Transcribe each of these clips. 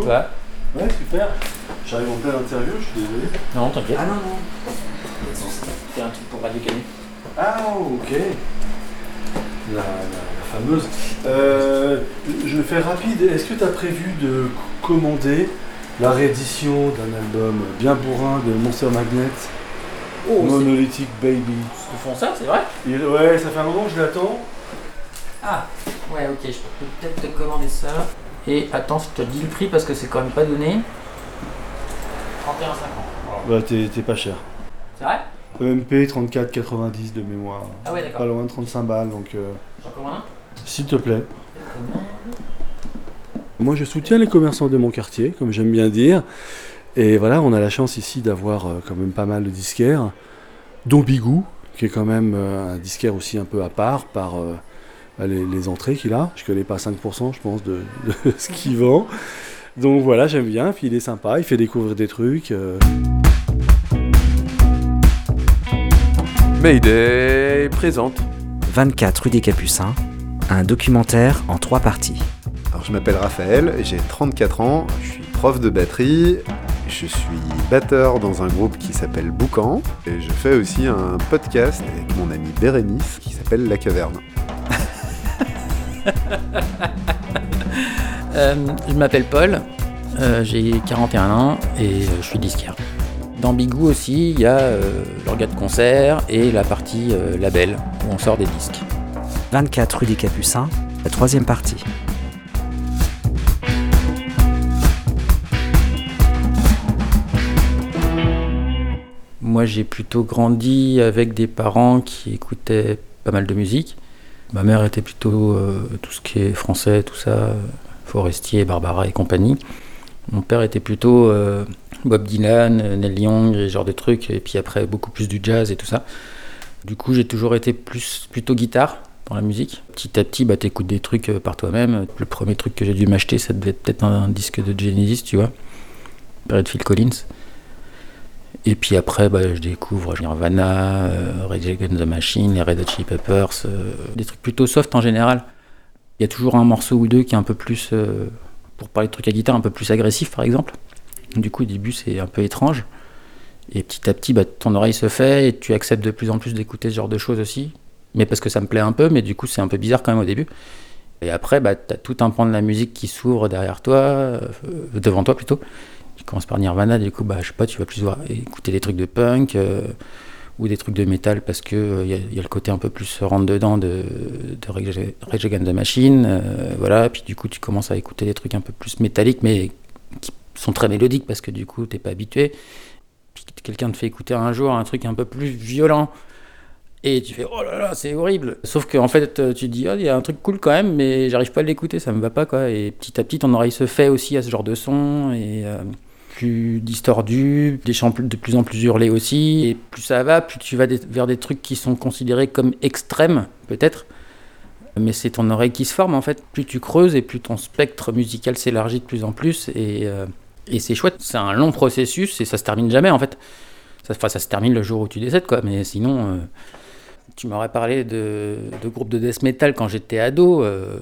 Ouais, super. J'arrive en pleine interview, je suis désolé. Non, t'inquiète. Ah non, non. C'est un truc pour Radio Canu. Ah, ok. La, la- la fameuse. Euh, je vais faire rapide. Est-ce que tu as prévu de commander la réédition d'un album bien bourrin de Monster Magnet, Oh, Monolithic Baby ils font ça, c'est vrai Il- Ouais, ça fait un moment que je l'attends. Ah, ouais, ok, je peux peut-être te commander ça. Et attends, je te dis le prix parce que c'est quand même pas donné. 31,50. Bah, t'es t'es pas cher. C'est vrai? EMP 34,90 de mémoire. Ah ouais, Pas d'accord. loin de 35 balles, donc euh, J'en commande un? s'il te plaît. Moi, je soutiens les commerçants de mon quartier, comme j'aime bien dire. Et voilà, on a la chance ici d'avoir euh, quand même pas mal de disquaires, dont Bigou, qui est quand même euh, un disquaire aussi un peu à part par euh, les, les entrées qu'il a. Je connais pas 5%, je pense, de, de ce qu'il vend. Donc voilà, j'aime bien. Puis il est sympa, il fait découvrir des trucs. euh. Mayday présente. 24 rue des Capucins, un documentaire en trois parties. Alors, je m'appelle Raphaël, j'ai 34 ans, je suis prof de batterie, je suis batteur dans un groupe qui s'appelle Boucan, et je fais aussi un podcast avec mon ami Bérénice qui s'appelle La Caverne. Euh, je m'appelle Paul, euh, j'ai 41 ans et euh, je suis disquaire. Dans Bigou aussi, il y a l'organe de concert et la partie label où on sort des disques. 24 rue des Capucins, la troisième partie. Moi, j'ai plutôt grandi avec des parents qui écoutaient pas mal de musique. Ma mère était plutôt euh, tout ce qui est français, tout ça, euh, Forestier, Barbara et compagnie. Mon père était plutôt euh, Bob Dylan, Neil Young, et genre de trucs, et puis après beaucoup plus du jazz et tout ça. Du coup, j'ai toujours été plus plutôt guitare dans la musique. Petit à petit, bah, t'écoutes des trucs par toi-même. Le premier truc que j'ai dû m'acheter, ça devait être peut-être un, disque de Genesis, tu vois, période Phil Collins. Et puis après, bah, je découvre Nirvana, euh, Rage Against the Machine, Red Hot Chili Peppers, euh, des trucs plutôt soft en général. Il y a toujours un morceau ou deux qui est un peu plus, euh, pour parler de trucs à guitare, un peu plus agressif par exemple. Du coup, au début, c'est un peu étrange. Et petit à petit, bah, ton oreille se fait et tu acceptes de plus en plus d'écouter ce genre de choses aussi. Mais parce que ça me plaît un peu, mais du coup, c'est un peu bizarre quand même au début. Et après, bah, tu as tout un pan de la musique qui s'ouvre derrière toi, euh, devant toi plutôt. Tu commences par Nirvana, du coup, bah, je sais pas, tu vas plus voir, écouter des trucs de punk euh, ou des trucs de métal parce que il y, a- y a le côté un peu plus rentre dedans de, de Rage Against the Machine, euh, voilà. Puis du coup, tu commences à écouter des trucs un peu plus métalliques, mais qui sont très mélodiques parce que du coup, t'es pas habitué. Puis quelqu'un te fait écouter un jour un truc un peu plus violent. Et tu fais oh là là, c'est horrible. Sauf qu'en fait, euh, tu te dis, oh, il y a un truc cool quand même, mais j'arrive pas à l'écouter, ça me va pas quoi. Et petit à petit, ton oreille se fait aussi à ce genre de son, et euh, plus distordu, des chants de plus en plus hurlés aussi. Et plus ça va, plus tu vas vers des trucs qui sont considérés comme extrêmes, peut-être. Mais c'est ton oreille qui se forme en fait. Plus tu creuses et plus ton spectre musical s'élargit de plus en plus. Et, euh, c'est chouette. C'est un long processus et ça se termine jamais en fait. Ça, enfin, ça se termine le jour où tu décèdes quoi. Mais sinon. euh, tu m'aurais parlé de, de groupes de death metal quand j'étais ado. euh,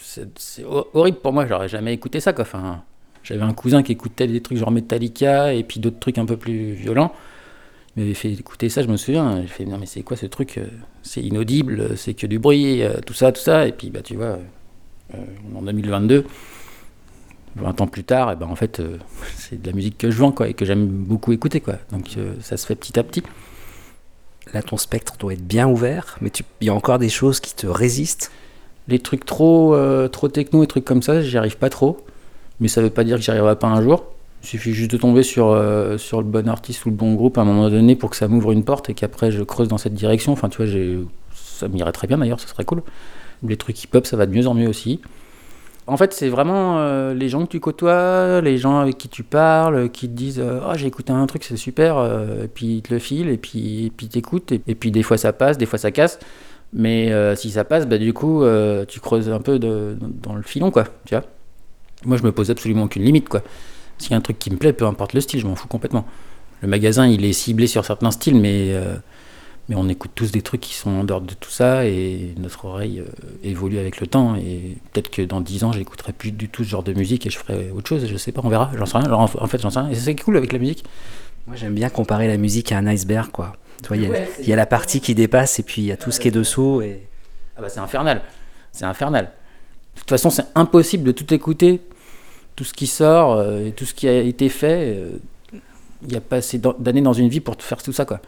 c'est c'est ho- horrible pour moi, j'aurais jamais écouté ça. Quoi. J'avais un cousin qui écoutait des trucs genre Metallica et puis d'autres trucs un peu plus violents. Il m'avait fait écouter ça, je me souviens. J'ai fait non, mais c'est quoi ce truc euh, C'est inaudible, c'est que du bruit, euh, tout ça, tout ça. Et puis, bah, tu vois, euh, en 2022, 20 ans plus tard, et ben en fait, euh, c'est de la musique que je vends quoi, et que j'aime beaucoup écouter. Quoi. Donc euh, ça se fait petit à petit. Là, ton spectre doit être bien ouvert, mais il y a encore des choses qui te résistent? Les trucs trop, euh, trop techno et trucs comme ça, j'y arrive pas trop. Mais ça veut pas dire que j'y arriverai pas un jour. Il suffit juste de tomber sur, euh, sur le bon artiste ou le bon groupe à un moment donné pour que ça m'ouvre une porte et qu'après je creuse dans cette direction. Enfin, tu vois, ça m'irait très bien d'ailleurs, ce serait cool. Les trucs hip-hop, ça va de mieux en mieux aussi. En fait, c'est vraiment euh, les gens que tu côtoies, les gens avec qui tu parles, qui te disent Ah, j'ai écouté un truc, c'est super, et puis ils te le filent, et puis, et puis et, puis des fois ça passe, des fois ça casse. Mais si ça passe, bah, du coup, tu creuses un peu de- dans le filon, quoi. Tu vois Moi, je me pose absolument aucune limite, quoi. S'il y a un truc qui me plaît, peu importe le style, je m'en fous complètement. Le magasin, il est ciblé sur certains styles, mais, euh, mais on écoute tous des trucs qui sont en dehors de tout ça, et notre oreille euh, évolue avec le temps, et peut-être que dans 10 ans, j'écouterai plus du tout ce genre de musique, et je ferai autre chose, je sais pas, on verra, j'en sais rien. Alors, en en fait, j'en sais rien. Et c'est ça qui est cool avec la musique. Moi, j'aime bien comparer la musique à un iceberg, quoi. Tu vois, il y, a- Ouais, y a la partie qui dépasse et puis il y a tout ce qui est dessous. Et... Ah bah c'est infernal. C'est infernal. De toute façon, c'est impossible de tout écouter, tout ce qui sort euh, et tout ce qui a été fait. euh, Il n'y a pas assez d'an- d'années dans une vie pour faire tout ça, quoi.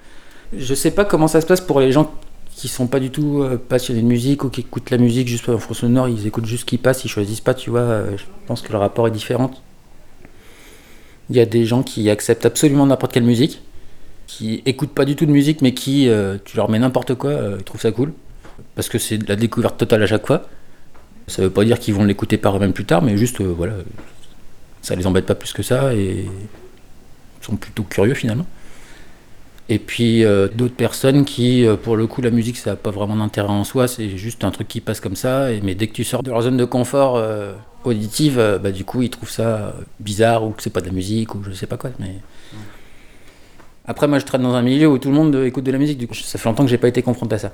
Je sais pas comment ça se passe pour les gens qui sont pas du tout euh, passionnés de musique ou qui écoutent la musique juste en fond sonore, ils écoutent juste ce qui passe, ils choisissent pas, tu vois. je pense que le rapport est différent. Il y a des gens qui acceptent absolument n'importe quelle musique, qui écoutent pas du tout de musique, mais qui, tu leur mets n'importe quoi, ils trouvent ça cool parce que c'est la découverte totale à chaque fois. Ça veut pas dire qu'ils vont l'écouter par eux-mêmes plus tard, mais juste, voilà, ça les embête pas plus que ça et sont plutôt curieux finalement. Et puis euh, d'autres personnes qui, euh, pour le coup, la musique, ça n'a pas vraiment d'intérêt en soi, c'est juste un truc qui passe comme ça, mais dès que tu sors de leur zone de confort euh, auditive, bah, du coup, ils trouvent ça bizarre ou que c'est pas de la musique ou je sais pas quoi. Mais... Après, moi, je traîne dans un milieu où tout le monde écoute de la musique, du coup, ça fait longtemps que j'ai pas été confronté à ça.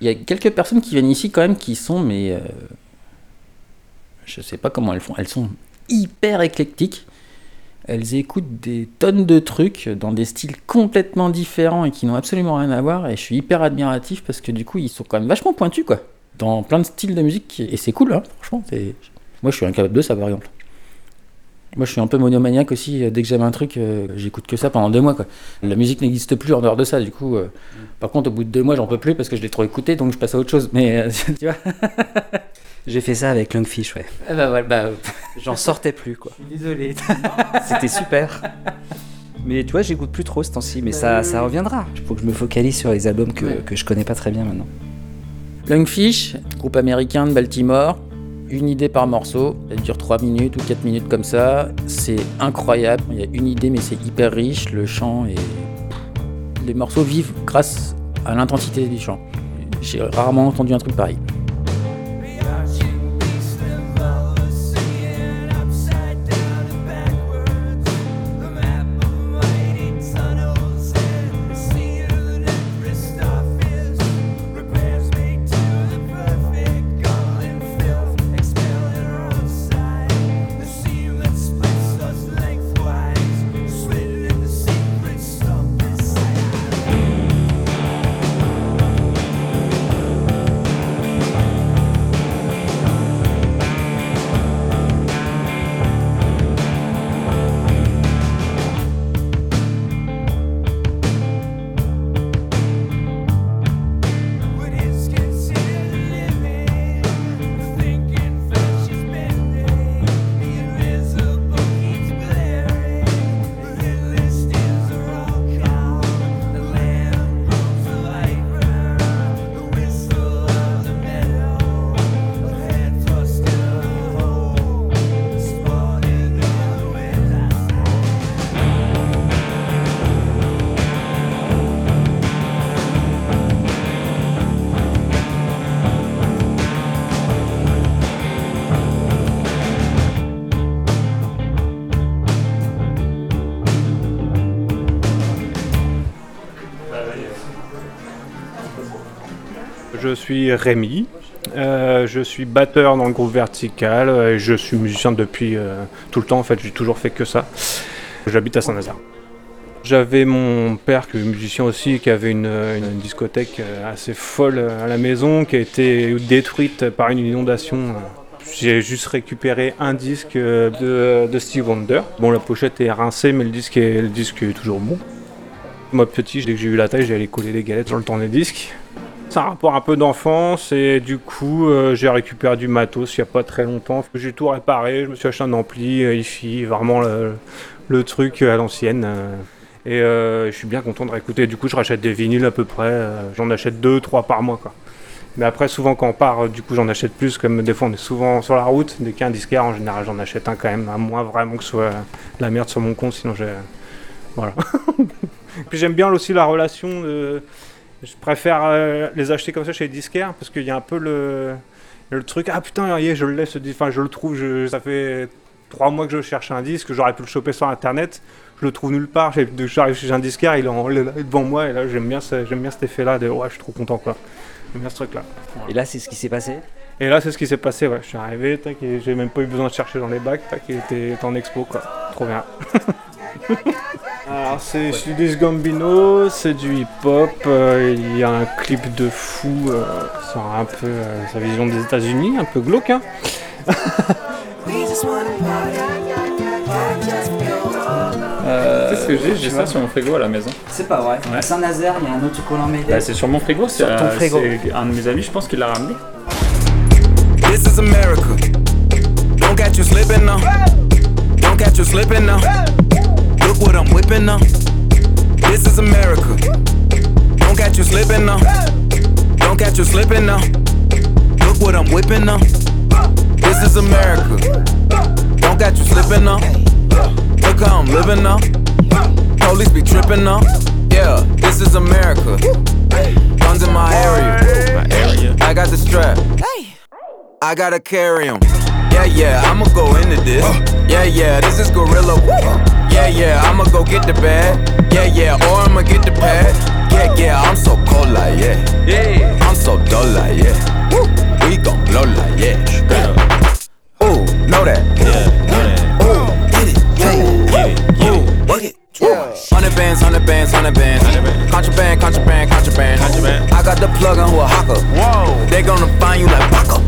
Il y a quelques personnes qui viennent ici quand même qui sont, mais je sais pas comment elles font. Elles sont hyper éclectiques. Elles écoutent des tonnes de trucs dans des styles complètement différents et qui n'ont absolument rien à voir. Et je suis hyper admiratif parce que du coup, ils sont quand même vachement pointus, quoi. Dans plein de styles de musique. Et c'est cool, hein, franchement. Moi, je suis incapable de ça, par exemple. Moi, je suis un peu monomaniaque aussi. euh, Dès que j'aime un truc, euh, j'écoute que ça pendant deux mois. Quoi. La musique n'existe plus en dehors de ça. Du coup, euh, par contre, au bout de deux mois, j'en peux plus parce que je l'ai trop écouté, donc je passe à autre chose. Mais tu vois J'ai fait ça avec Lungfish, ouais. Ah bah, ouais, bah, J'en sortais plus, quoi. je suis désolé. C'était super. Mais tu vois, j'écoute plus trop ce temps-ci, mais ça, ça reviendra. Il faut que je me focalise sur les albums que, Ouais. que je connais pas très bien maintenant. Lungfish, groupe américain de Baltimore. Une idée par morceau, elle dure 3 minutes ou 4 minutes comme ça. C'est incroyable. Il y a une idée, mais c'est hyper riche. Le chant et. Les morceaux vivent grâce à l'intensité du chant. J'ai rarement entendu un truc pareil. Je suis Rémi, euh, je suis batteur dans le groupe Vertical, et je suis musicien depuis euh, tout le temps en fait, j'ai toujours fait que ça. J'habite à Saint-Nazaire. J'avais mon père qui est musicien aussi, qui avait une, discothèque euh, assez folle à la maison, qui a été détruite par une inondation j'ai juste récupéré un disque de, Steve Wonder. Bon, la pochette est rincée, mais le disque est, le disque est toujours bon. Moi, petit, dès que j'ai eu la taille, j'allais coller des galettes sur le tourne-disque. C'est un rapport un peu d'enfance et du coup, euh, j'ai récupéré du matos il n'y a pas très longtemps. J'ai tout réparé, je me suis acheté un ampli, euh, hi vraiment le, truc à l'ancienne. euh. Et euh, je suis bien content de réécouter. Du coup, je rachète des vinyles à peu près. euh, j'en achète deux, trois par mois. Quoi. Mais après, souvent, quand on part, euh, du coup, j'en achète plus. Comme des fois, on est souvent sur la route. Dès qu'il y a un disquaire, en général, j'en achète un quand même. À moins vraiment que ce soit la merde sur mon compte. Sinon, j'ai. Voilà. Puis j'aime bien aussi la relation. Je préfère euh, les acheter comme ça chez les disquaires parce qu'il y a un peu le, le truc. Ah putain, je le laisse, enfin, je le trouve. Je, ça fait trois mois que je cherche un disque. J'aurais pu le choper sur internet. Je le trouve nulle part. J'arrive chez un disquaire, il est, en- il est là devant moi. Et là, j'aime bien, j'aime bien cet effet-là de ouais, je suis trop content quoi. J'aime bien ce truc-là. Et là, c'est ce qui s'est passé? Et là, c'est ce qui s'est passé. Ouais. Je suis arrivé, tac, j'ai même pas eu besoin de chercher dans les bacs. Tac, il était en expo quoi. Trop bien. Alors c'est Sudis Gambino, c'est du hip-hop, euh, il y a un clip de fou euh, sur un peu euh, sa vision des États-Unis, un peu glauque. Hein Euh, Qu'est-ce que j'ai J'ai ça sur mon frigo à la maison. C'est pas vrai. Ouais. À Saint-Nazaire, il y a un autocollant Mayday. Bah, c'est sur mon frigo, c'est Sur ton euh, frigo. c'est un de mes amis, je pense qu'il l'a ramené. This is America. Don't catch you slipping now. Don't catch you slipping now. Look what I'm whipping now. This is America. Don't catch you slipping now. Don't catch you slipping now. Look what I'm whipping now. This is America. Don't catch you slipping now. Look how I'm living now. Police be tripping now. Yeah, this is America. Guns in my area. My area. I got the strap. I gotta carry 'em. Yeah, yeah, I'ma go into this. Yeah, yeah, this is Gorilla. Yeah, yeah, I'ma go get the bag. Yeah, yeah, or I'ma get the pad. Yeah, yeah, I'm so cold like yeah. Yeah, I'm so dull like yeah. We gon' blow like yeah. Ooh, know that. Yeah, know that. Ooh, get it, get it, get it, get it, work it. Hundred bands, hundred bands, hundred bands. Contraband, contraband, contraband. Contraband. I got the plug on who a hawker. Whoa. They gonna find you like Paco.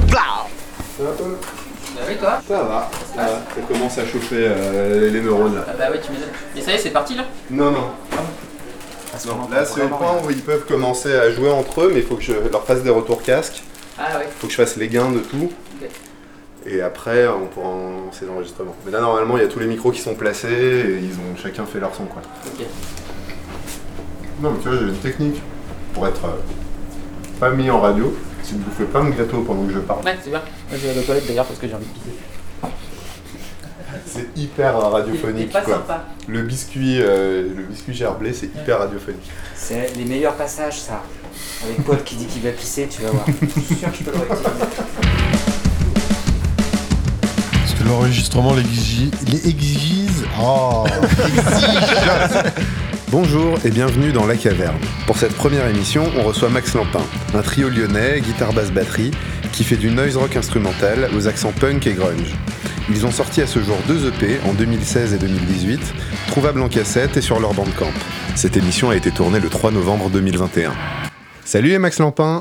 Oui, toi Ça va, ça va. Ça commence à chauffer euh, les neurones là. Bah oui, tu m'étonnes. Mais ça y est, c'est parti là Non, non. Non, là c'est au point où ils peuvent commencer à jouer entre eux, mais il faut que je leur fasse des retours casques. Ah ouais. Il faut que je fasse les gains de tout. Et après, on pourra en lancer l'enregistrement. Mais là, normalement, il y a tous les micros qui sont placés et ils ont chacun fait leur son, quoi. Ok. Non, mais tu vois, j'ai une technique pour être euh, pas mis en radio. C'est de bouffer plein de gâteaux pendant que je parle. Ouais, c'est bien. Moi, je vais à la toilette d'ailleurs parce que j'ai envie de pisser. C'est hyper euh, radiophonique, C'est pas quoi. sympa. Le biscuit, euh, le biscuit gerblé, c'est hyper radiophonique. C'est les meilleurs passages, ça. Avec Paul qui dit qu'il va pisser, tu vas voir. Je suis sûr que je peux le. Parce que l'enregistrement l'exige. Les exige. Oh exige. Bonjour et bienvenue dans La Caverne. Pour cette première émission, on reçoit Max Lampin, un trio lyonnais, guitare basse batterie, qui fait du noise rock instrumental aux accents punk et grunge. Ils ont sorti à ce jour deux EP en 2016 et 2018, trouvables en cassette et sur leur bandcamp. Cette émission a été tournée le 3 novembre 2021. Salut les Max Lampin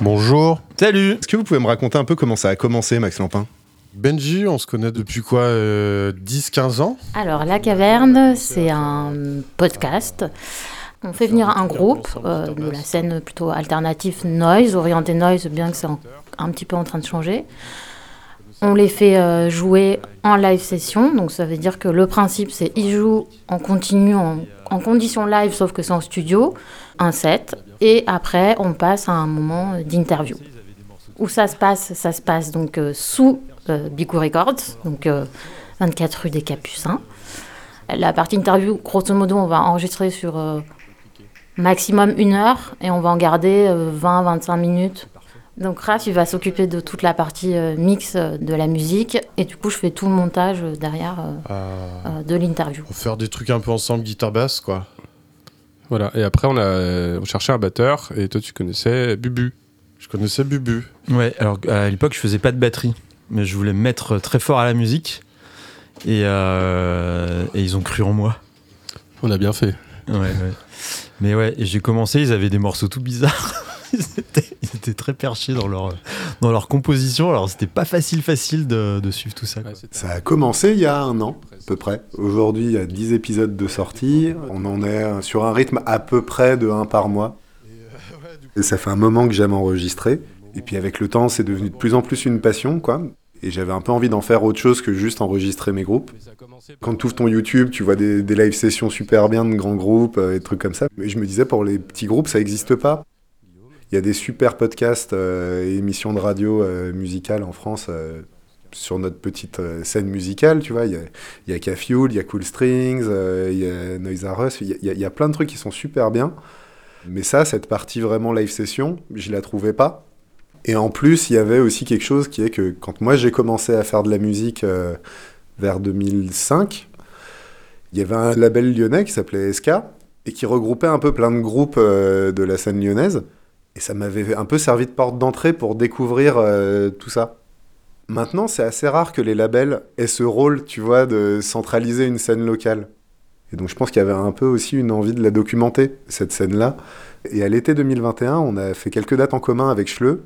Bonjour Salut Est-ce que vous pouvez me raconter un peu comment ça a commencé Max Lampin? Benji, on se connaît depuis quoi euh, 10-15 ans? Alors, La Caverne, c'est un podcast. On fait venir un groupe euh, de la scène plutôt alternative noise, orienté noise, bien que c'est en- un petit peu en train de changer. On les fait euh, jouer en live session, donc ça veut dire que le principe c'est ils jouent en continu, en, condition live, sauf que c'est en studio, un set, et après on passe à un moment d'interview. Où ça se passe? Ça se passe donc euh, sous Bigou Records, donc euh, 24 rue des Capucins. La partie interview, grosso modo, on va enregistrer sur euh, maximum une heure et on va en garder 20-25 minutes. Donc Raph, il va s'occuper de toute la partie euh, mix euh, de la musique et du coup, je fais tout le montage euh, derrière euh, Ah. euh, de l'interview. Pour faire des trucs un peu ensemble, guitare basse, quoi. Voilà, et après on a on cherchait un batteur, et toi tu connaissais Bubu. Je connaissais Bubu. Ouais, alors à l'époque, je faisais pas de batterie, mais je voulais me mettre très fort à la musique. Et, euh, et ils ont cru en moi. On a bien fait. Ouais, ouais. Mais ouais, j'ai commencé, ils avaient des morceaux tout bizarres. ils, étaient, ils étaient très perchés dans leur, dans leur composition. Alors c'était pas facile, facile de, de suivre tout ça. quoi. Ça a commencé il y a un an, à peu près. Aujourd'hui, il y a 10 épisodes de sortie. On en est sur un rythme à peu près de un par mois. Et ça fait un moment que j'aime enregistrer. Et puis avec le temps, c'est devenu de plus en plus une passion, quoi. Et j'avais un peu envie d'en faire autre chose que juste enregistrer mes groupes. Quand tu ouvres ton YouTube, tu vois des, des live sessions super bien de grands groupes euh, et des trucs comme ça. Mais je me disais, pour les petits groupes, ça n'existe pas. Il y a des super podcasts euh, et émissions de radio euh, musicales en France euh, sur notre petite scène musicale, tu vois. Il y a, il y a K-Fuel, il y a Cool Strings, il y a Noise R Us, il y a- il y, a- il y a plein de trucs qui sont super bien. Mais ça, cette partie vraiment live session, je la trouvais pas. Et en plus, il y avait aussi quelque chose qui est que quand moi j'ai commencé à faire de la musique euh, vers 2005, il y avait un label lyonnais qui s'appelait SK et qui regroupait un peu plein de groupes euh, de la scène lyonnaise. Et ça m'avait un peu servi de porte d'entrée pour découvrir euh, tout ça. Maintenant, c'est assez rare que les labels aient ce rôle, tu vois, de centraliser une scène locale. Et donc je pense qu'il y avait un peu aussi une envie de la documenter, cette scène-là. Et à l'été 2021, on a fait quelques dates en commun avec Schleu,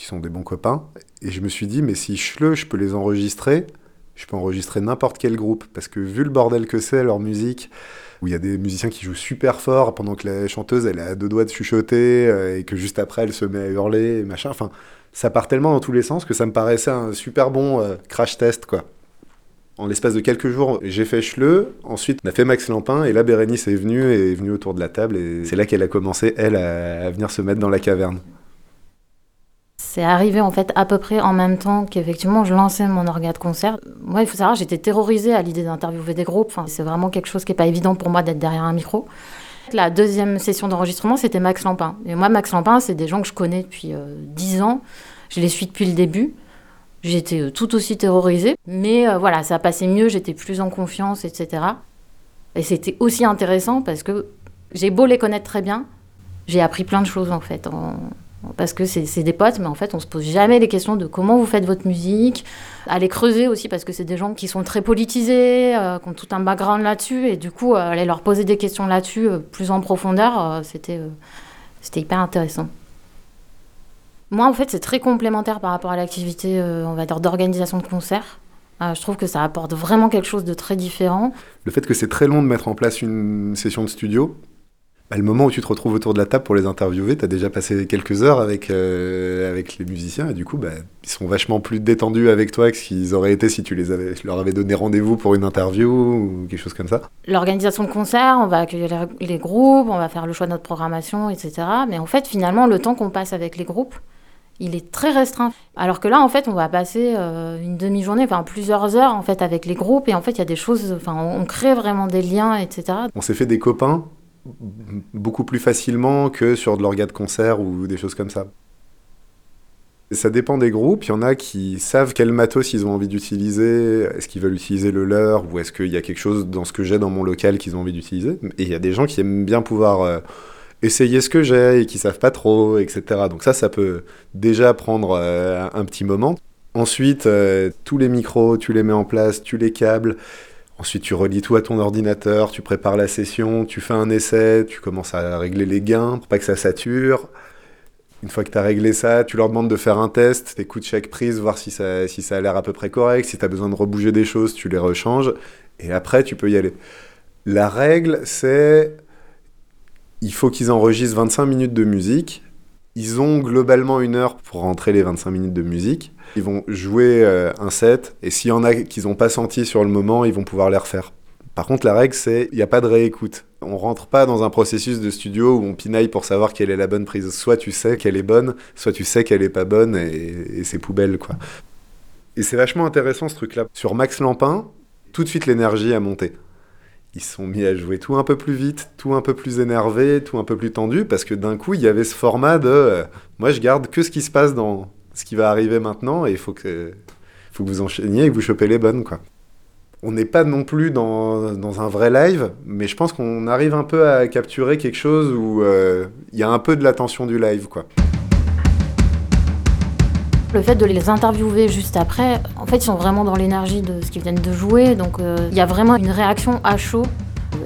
qui sont des bons copains. Et je me suis dit, mais si Schleu, je peux les enregistrer, je peux enregistrer n'importe quel groupe. Parce que vu le bordel que c'est, leur musique, où il y a des musiciens qui jouent super fort pendant que la chanteuse, elle à deux doigts de chuchoter, euh, et que juste après, elle se met à hurler, et machin. Enfin, ça part tellement dans tous les sens que ça me paraissait un super bon euh, crash test, quoi. En l'espace de quelques jours, j'ai fait Schleu, ensuite on a fait Max Lampin, et là Bérénice est venue, et est venue autour de la table, et c'est là qu'elle a commencé, elle, à venir se mettre dans la caverne. C'est arrivé en fait à peu près en même temps qu'effectivement je lançais mon orga de concert. Moi, il faut savoir, j'étais terrorisée à l'idée d'interviewer des groupes. C'est vraiment quelque chose qui n'est pas évident pour moi d'être derrière un micro. La deuxième session d'enregistrement, c'était Max Lampin. Et moi, Max Lampin, c'est des gens que je connais depuis euh, 10 ans. Je les suis depuis le début. J'étais euh, tout aussi terrorisée. Mais euh, voilà, ça passait mieux, j'étais plus en confiance, etc. Et c'était aussi intéressant parce que j'ai beau les connaître très bien, j'ai appris plein de choses en fait. Parce que c'est des potes, mais en fait, on se pose jamais les questions de comment vous faites votre musique. Aller creuser aussi, parce que c'est des gens qui sont très politisés, euh, qui ont tout un background là-dessus. Et du coup, euh, aller leur poser des questions là-dessus, euh, plus en profondeur, euh, c'était c'était hyper intéressant. Moi, en fait, c'est très complémentaire par rapport à l'activité, on va dire, d'organisation de concerts. Je trouve que ça apporte vraiment quelque chose de très différent. Le fait que c'est très long de mettre en place une session de studio, bah, le moment où tu te retrouves autour de la table pour les interviewer, tu as déjà passé quelques heures avec, euh, avec les musiciens et du coup, bah, ils sont vachement plus détendus avec toi que ce qu'ils auraient été si tu les avais, leur avais donné rendez-vous pour une interview ou quelque chose comme ça. L'organisation de concerts, on va accueillir les, les groupes, on va faire le choix de notre programmation, etc. Mais en fait, finalement, le temps qu'on passe avec les groupes, il est très restreint. Alors que là, en fait, on va passer euh, une demi-journée, enfin plusieurs heures, en fait, avec les groupes. Et en fait, il y a des choses, enfin, on crée vraiment des liens, etc. On s'est fait des copains beaucoup plus facilement que sur de l'orga de concert ou des choses comme ça. Ça dépend des groupes. Il y en a qui savent quel matos ils ont envie d'utiliser. Est-ce qu'ils veulent utiliser le leur ou est-ce qu'il y a quelque chose dans ce que j'ai dans mon local qu'ils ont envie d'utiliser Et il y a des gens qui aiment bien pouvoir euh, essayer ce que j'ai et qui savent pas trop, etc. Donc ça, ça peut déjà prendre euh, un petit moment. Ensuite, euh, tous les micros, tu les mets en place, tu les câbles. Ensuite, tu relis tout à ton ordinateur, tu prépares la session, tu fais un essai, tu commences à régler les gains pour pas que ça sature. Une fois que tu as réglé ça, tu leur demandes de faire un test, tu écoutes chaque prise, voir si ça, si ça a l'air à peu près correct. Si tu as besoin de rebouger des choses, tu les rechanges. Et après, tu peux y aller. La règle, c'est il faut qu'ils enregistrent 25 minutes de musique. Ils ont globalement une heure pour rentrer les 25 minutes de musique. Ils vont jouer euh, un set, et s'il y en a qu'ils n'ont pas senti sur le moment, ils vont pouvoir les refaire. Par contre, la règle, c'est il n'y a pas de réécoute. On rentre pas dans un processus de studio où on pinaille pour savoir quelle est la bonne prise. Soit tu sais qu'elle est bonne, soit tu sais qu'elle est pas bonne, et, c'est poubelle, quoi. Et c'est vachement intéressant ce truc-là. Sur Max Lampin, tout de suite l'énergie a monté. Ils sont mis à jouer tout un peu plus vite, tout un peu plus énervé, tout un peu plus tendu, parce que d'un coup, il y avait ce format de euh, moi, je garde que ce qui se passe dans ce qui va arriver maintenant, et il faut que, faut que vous enchaîniez et que vous chopez les bonnes, quoi. On n'est pas non plus dans, dans un vrai live, mais je pense qu'on arrive un peu à capturer quelque chose où euh, il y a un peu de l'attention du live, quoi. Le fait de les interviewer juste après, en fait, ils sont vraiment dans l'énergie de ce qu'ils viennent de jouer. Donc, euh, il y a vraiment une réaction à chaud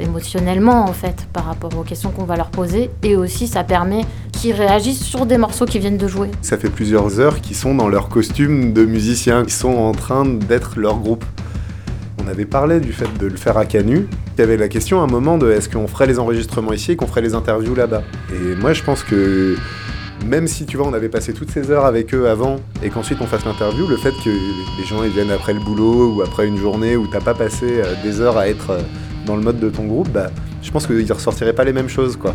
émotionnellement en fait par rapport aux questions qu'on va leur poser et aussi ça permet qu'ils réagissent sur des morceaux qu'ils viennent de jouer. Ça fait plusieurs heures qu'ils sont dans leur costume de musiciens, ils sont en train d'être leur groupe. On avait parlé du fait de le faire à Canu. Il y avait la question à un moment de est-ce qu'on ferait les enregistrements ici et qu'on ferait les interviews là-bas? Et moi je pense que même si tu vois, on avait passé toutes ces heures avec eux avant et qu'ensuite on fasse l'interview, le fait que les gens viennent après le boulot ou après une journée où t'as pas passé euh, des heures à être euh, dans le mode de ton groupe, bah, je pense qu'ils ressortiraient pas les mêmes choses quoi.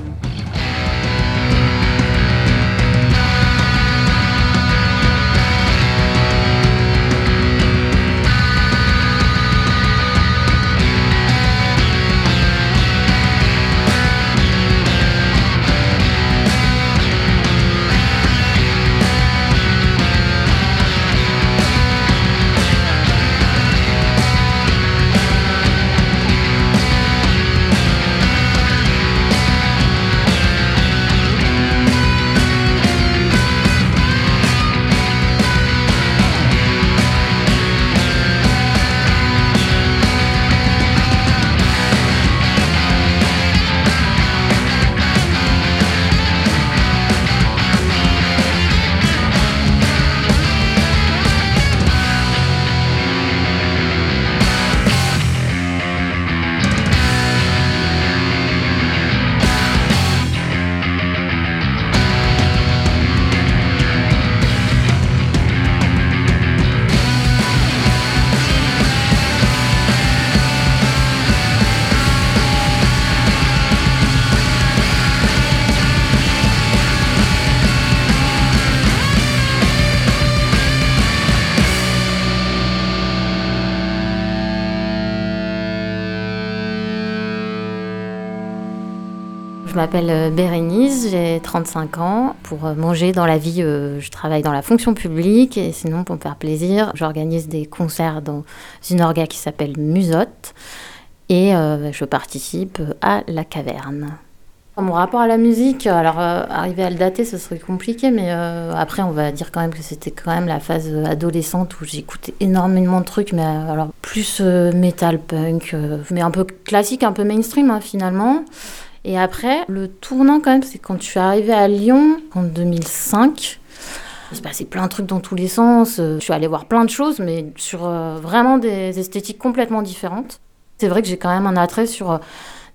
Je m'appelle euh, Bérénice, j'ai 35 ans. Pour euh, manger dans la vie, euh, je travaille dans la fonction publique et sinon, pour me faire plaisir, j'organise des concerts dans une orga qui s'appelle Musotte et je participe à La Caverne. Mon rapport à la musique, alors euh, arriver à le dater, ce serait compliqué, mais après, on va dire quand même que c'était quand même la phase adolescente où j'écoutais énormément de trucs, mais alors plus metal punk, mais un peu classique, un peu mainstream hein, finalement. Et après, le tournant quand même, c'est quand je suis arrivée à Lyon en 2005. Il se passait plein de trucs dans tous les sens. euh, Je suis allée voir plein de choses, mais sur euh, vraiment des esthétiques complètement différentes. C'est vrai que j'ai quand même un attrait sur euh,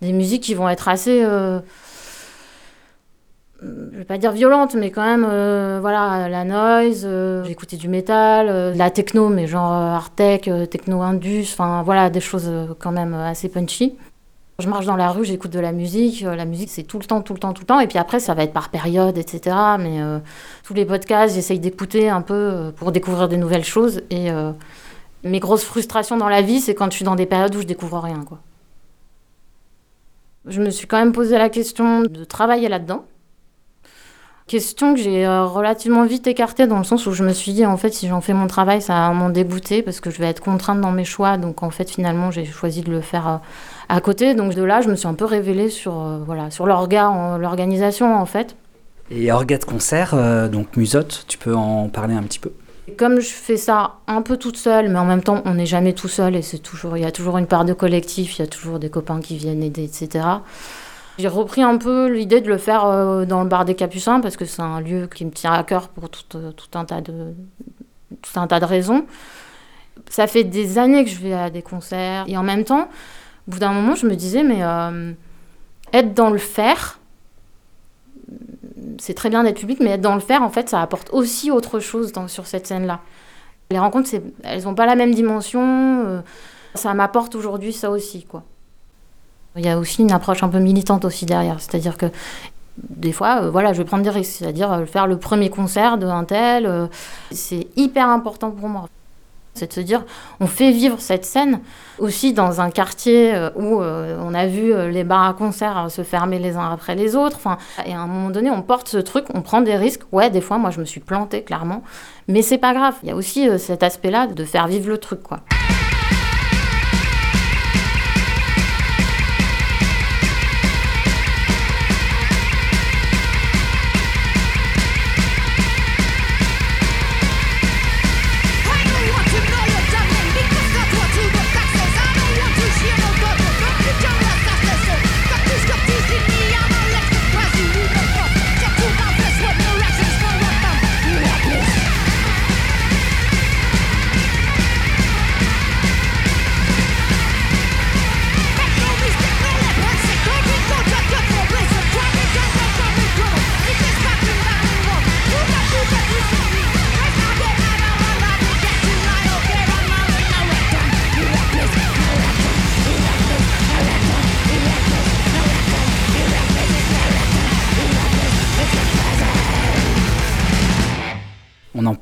des musiques qui vont être assez. euh, je vais pas dire violentes, mais quand même, voilà, la noise. J'écoutais du métal, la techno, mais genre euh, techno indus, enfin voilà, des choses quand même assez punchy. Je marche dans la rue, j'écoute de la musique. euh, La musique, c'est tout le temps, tout le temps, tout le temps. Et puis après, ça va être par période, etc. Mais euh, tous les podcasts, j'essaye d'écouter un peu euh, pour découvrir des nouvelles choses. Et mes grosses frustrations dans la vie, c'est quand je suis dans des périodes où je découvre rien. Je me suis quand même posé la question de travailler là-dedans. Question que j'ai relativement vite écartée dans le sens où je me suis dit, en fait, si j'en fais mon travail, ça va m'en dégoûter parce que je vais être contrainte dans mes choix. Donc, en fait, finalement, j'ai choisi de le faire à côté. Donc, de là, je me suis un peu révélée sur, euh, voilà, sur l'orga, l'organisation, en fait. Et orga de concert, euh, donc Musotte, tu peux en parler un petit peu? Comme je fais ça un peu toute seule, mais en même temps, on n'est jamais tout seul et c'est toujours, il y a toujours une part de collectif, il y a toujours des copains qui viennent aider, etc. J'ai repris un peu l'idée de le faire euh, dans le bar des Capucins parce que c'est un lieu qui me tient à cœur pour tout, tout un tas de tout un tas de raisons. Ça fait des années que je vais à des concerts et en même temps, au bout d'un moment, je me disais mais euh, être dans le faire, c'est très bien d'être public, mais être dans le faire, en fait, ça apporte aussi autre chose sur cette scène-là. Les rencontres, elles n'ont pas la même dimension. euh, ça m'apporte aujourd'hui ça aussi, quoi. Il y a aussi une approche un peu militante aussi derrière, c'est-à-dire que des fois, euh, voilà, je vais prendre des risques, c'est-à-dire faire le premier concert d'un tel, euh, c'est hyper important pour moi. C'est de se dire, on fait vivre cette scène aussi dans un quartier euh, où euh, on a vu euh, les bars à concert euh, se fermer les uns après les autres. Enfin, et à un moment donné, on porte ce truc, on prend des risques. Ouais, des fois, moi, je me suis plantée, clairement. Mais c'est pas grave. Il y a aussi cet aspect-là de faire vivre le truc, quoi.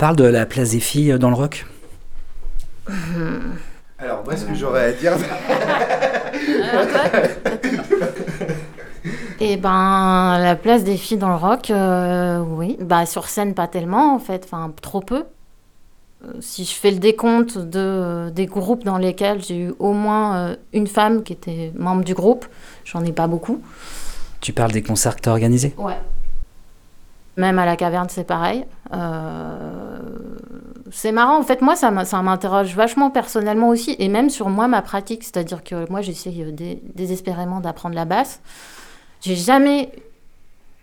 Parle de la place des filles dans le rock Alors, moi, ce que j'aurais à dire. Et ben, la place des filles dans le rock, euh, oui. Bah, sur scène, pas tellement, en fait. Enfin, trop peu. Euh, Si je fais le décompte de, des groupes dans lesquels j'ai eu au moins euh, une femme qui était membre du groupe, j'en ai pas beaucoup. Tu parles des concerts que tu as organisés Ouais. Même à la caverne, c'est pareil. Euh, C'est marrant, en fait, moi, ça m'interroge vachement personnellement aussi, et même sur moi, ma pratique. C'est-à-dire que moi, j'essaye euh, dé- désespérément d'apprendre la basse. J'ai jamais.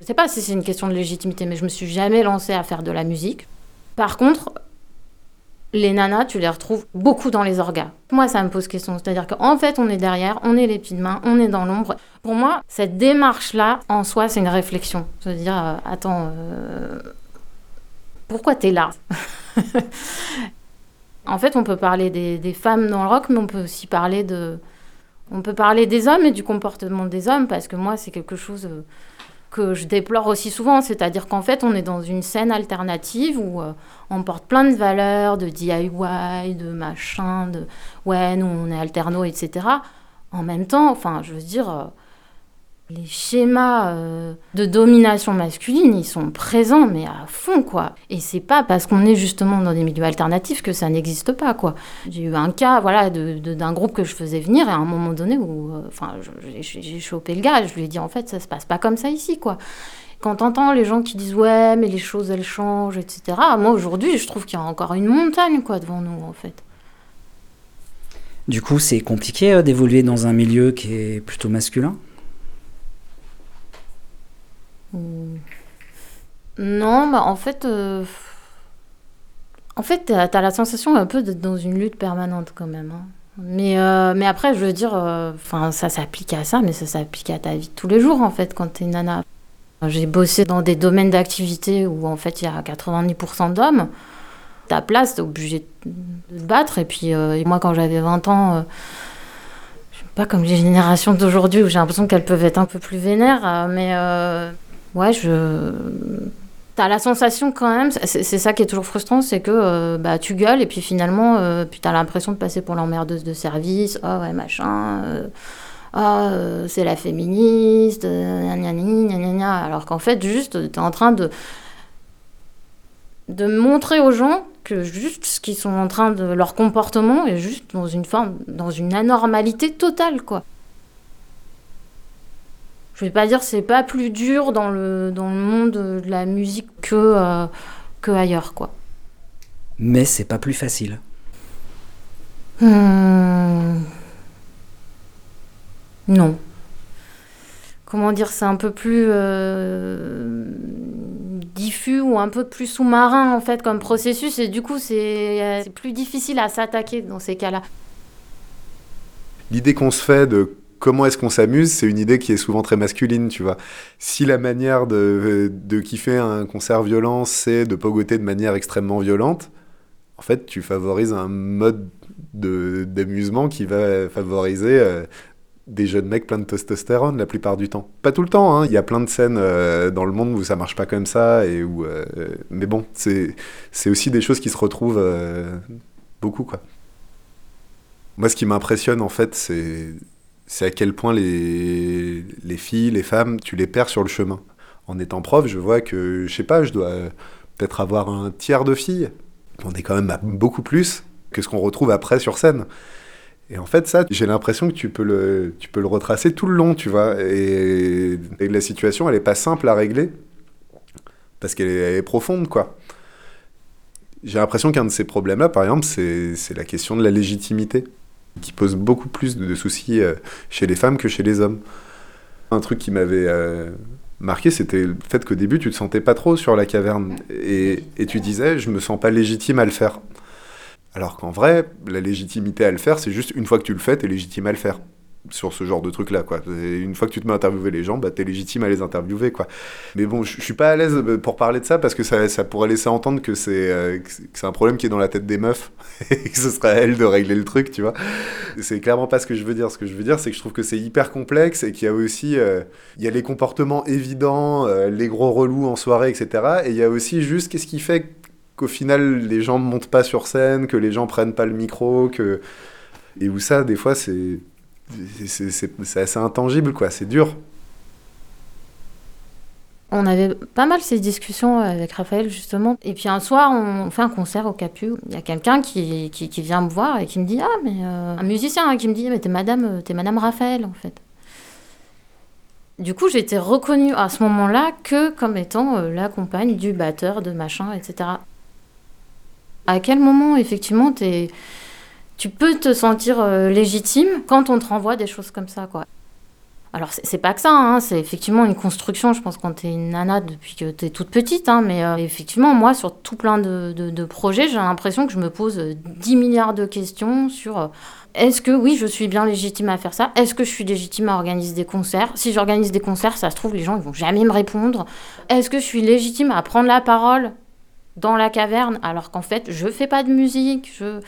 Je sais pas si c'est une question de légitimité, mais je me suis jamais lancée à faire de la musique. Par contre, les nanas, tu les retrouves beaucoup dans les orgas. Moi, ça me pose question. C'est-à-dire qu'en fait, on est derrière, on est les petites mains, on est dans l'ombre. Pour moi, cette démarche-là, en soi, c'est une réflexion. Se dire, euh, attends, euh, pourquoi t'es là? En fait, on peut parler des, des femmes dans le rock, mais on peut aussi parler de... On peut parler des hommes et du comportement des hommes, parce que moi, c'est quelque chose euh, que je déplore aussi souvent. C'est-à-dire qu'en fait, on est dans une scène alternative où euh, on porte plein de valeurs, de DIY, de machin, de ouais, nous, on est alterno, etc. En même temps, enfin, je veux dire, euh, les schémas euh, de domination masculine, ils sont présents, mais à fond, quoi. Et c'est pas parce qu'on est justement dans des milieux alternatifs que ça n'existe pas, quoi. J'ai eu un cas, voilà, de- de- d'un groupe que je faisais venir, et à un moment donné où, euh, enfin, j'ai chopé le gars, je lui ai dit, en fait, ça se passe pas comme ça ici, quoi. Quand t'entends les gens qui disent, ouais, mais les choses, elles changent, etc., moi, aujourd'hui, je trouve qu'il y a encore une montagne, quoi, devant nous, en fait. Du coup, c'est compliqué euh, d'évoluer dans un milieu qui est plutôt masculin? Non, bah en fait, euh, en fait, t'as as la sensation un peu d'être dans une lutte permanente quand même. hein. Mais, euh, mais après, je veux dire, euh, ça s'applique à ça, mais ça s'applique à ta vie de tous les jours en fait quand t'es nana. J'ai bossé dans des domaines d'activité où en fait il y a 90% d'hommes. Ta place, t'es obligé de te battre. Et puis moi, quand j'avais 20 ans, euh, je sais pas comme les générations d'aujourd'hui où j'ai l'impression qu'elles peuvent être un peu plus vénères, mais ouais, je. T'as la sensation quand même, c'est ça qui est toujours frustrant, c'est que euh, bah, tu gueules et puis finalement, euh, puis t'as l'impression de passer pour l'emmerdeuse de service. Ah ouais, machin. euh, ah, euh, c'est la féministe. gna gna gna. Alors qu'en fait, juste, t'es en train de de montrer aux gens que juste ce qu'ils sont en train de leur comportement est juste dans une forme dans une anormalité totale quoi je vais pas dire c'est pas plus dur dans le dans le monde de la musique que euh, que ailleurs quoi Mais c'est pas plus facile. Hmm. non comment dire c'est un peu plus euh, diffus ou un peu plus sous-marin en fait comme processus et du coup c'est euh, c'est plus difficile à s'attaquer dans ces cas-là L'idée qu'on se fait de comment est-ce qu'on s'amuse, c'est une idée qui est souvent très masculine, tu vois. Si la manière de, de kiffer un concert violent, c'est de pogoter de manière extrêmement violente, en fait, tu favorises un mode de- d'amusement qui va favoriser euh, des jeunes mecs plein de testostérone la plupart du temps. Pas tout le temps, hein. il y a plein de scènes euh, dans le monde où ça marche pas comme ça, et où, euh, mais bon, c'est aussi des choses qui se retrouvent beaucoup, quoi. Moi, ce qui m'impressionne, en fait, c'est c'est à quel point les, les filles, les femmes, tu les perds sur le chemin. En étant prof, je vois que, je sais pas, je dois peut-être avoir un tiers de filles. On est quand même beaucoup plus que ce qu'on retrouve après sur scène. Et en fait, ça, j'ai l'impression que tu peux, le, tu peux le retracer tout le long, tu vois. Et, la situation, elle est pas simple à régler parce qu'elle est, est profonde, quoi. J'ai l'impression qu'un de ces problèmes-là, par exemple, c'est la question de la légitimité, qui pose beaucoup plus de, soucis euh, chez les femmes que chez les hommes. Un truc qui m'avait euh, marqué, c'était le fait qu'au début, tu te sentais pas trop sur la caverne. Et, et tu disais, je me sens pas légitime à le faire. Alors qu'en vrai, la légitimité à le faire, c'est juste une fois que tu le fais, t'es légitime à le faire. Sur ce genre de truc-là, quoi. Et une fois que tu te mets à interviewer les gens, bah, t'es légitime à les interviewer, quoi. Mais bon, je suis pas à l'aise euh, pour parler de ça parce que ça, ça pourrait laisser entendre que c'est euh, un problème qui est dans la tête des meufs et que ce serait à elles de régler le truc, tu vois. C'est clairement pas ce que je veux dire. Ce que je veux dire, c'est que je trouve que c'est hyper complexe et qu'il y a aussi euh, il y a les comportements évidents, euh, les gros relous en soirée, etc. Et il y a aussi juste qu'est-ce qui fait qu'au final les gens montent pas sur scène, que les gens prennent pas le micro, que et où ça des fois c'est c'est- assez intangible quoi, c'est dur. On avait pas mal ces discussions avec Raphaël justement. Et puis un soir, on fait un concert au Capu. Il y a quelqu'un qui, qui, vient me voir et qui me dit Ah, mais euh, un musicien hein, qui me dit Mais t'es madame, euh, t'es madame Raphaël en fait. Du coup, j'ai été reconnue à ce moment-là que comme étant euh, la compagne du batteur, de machin, etc. À quel moment, effectivement, t'es- tu peux te sentir euh, légitime quand on te renvoie des choses comme ça, quoi. Alors, c'est pas que ça, hein, c'est effectivement une construction, je pense, quand t'es une nana depuis que t'es toute petite, hein, mais euh, effectivement, moi, sur tout plein de, projets, j'ai l'impression que je me pose euh, 10 milliards de questions sur euh, est-ce que, oui, je suis bien légitime à faire ça? Est-ce que je suis légitime à organiser des concerts? Si j'organise des concerts, ça se trouve, les gens, ils vont jamais me répondre. Est-ce que je suis légitime à prendre la parole dans la caverne alors qu'en fait, je fais pas de musique je...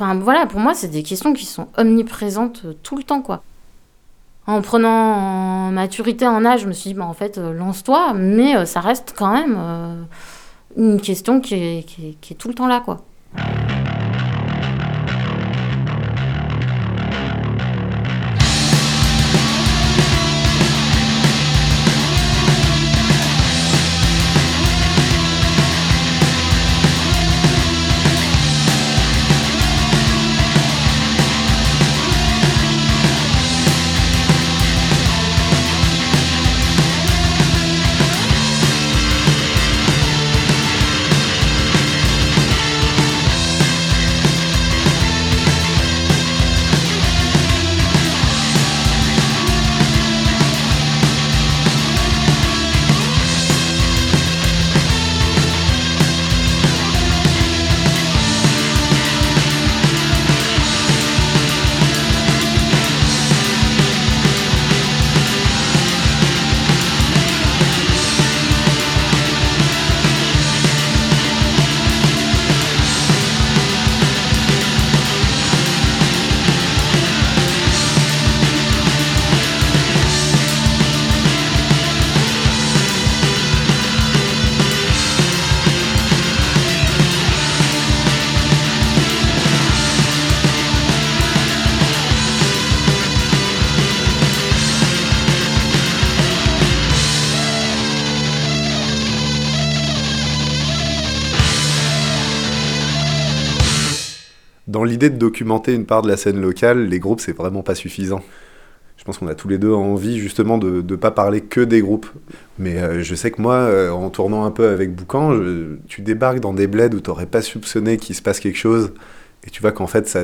Enfin, voilà, pour moi, c'est des questions qui sont omniprésentes euh, tout le temps, quoi. En prenant en maturité en âge, je me suis dit, bah, en fait, euh, lance-toi, mais euh, ça reste quand même une question qui est, qui, est, qui est tout le temps là, quoi. Dans l'idée de documenter une part de la scène locale, les groupes, c'est vraiment pas suffisant. Je pense qu'on a tous les deux envie justement de ne pas parler que des groupes. Mais euh, je sais que moi, euh, en tournant un peu avec Boucan, je- tu débarques dans des bleds où t'aurais pas soupçonné qu'il se passe quelque chose. Et tu vois qu'en fait, ça,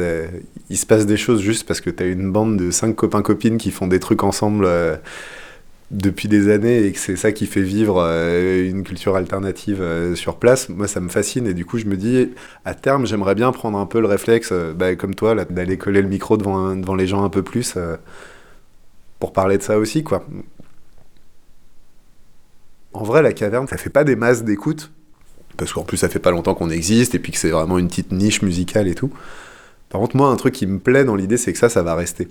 il se passe des choses juste parce que t'as une bande de cinq copains-copines qui font des trucs ensemble euh, depuis des années et que c'est ça qui fait vivre euh, une culture alternative euh, sur place. Moi, ça me fascine et du coup, je me dis, à terme, j'aimerais bien prendre un peu le réflexe, euh, bah, comme toi, d'aller coller le micro devant, devant les gens un peu plus pour parler de ça aussi, quoi. En vrai, la caverne, ça fait pas des masses d'écoute, parce qu'en plus, ça fait pas longtemps qu'on existe et puis que c'est vraiment une petite niche musicale et tout. Par contre, moi, un truc qui me plaît dans l'idée, c'est que ça, ça va rester.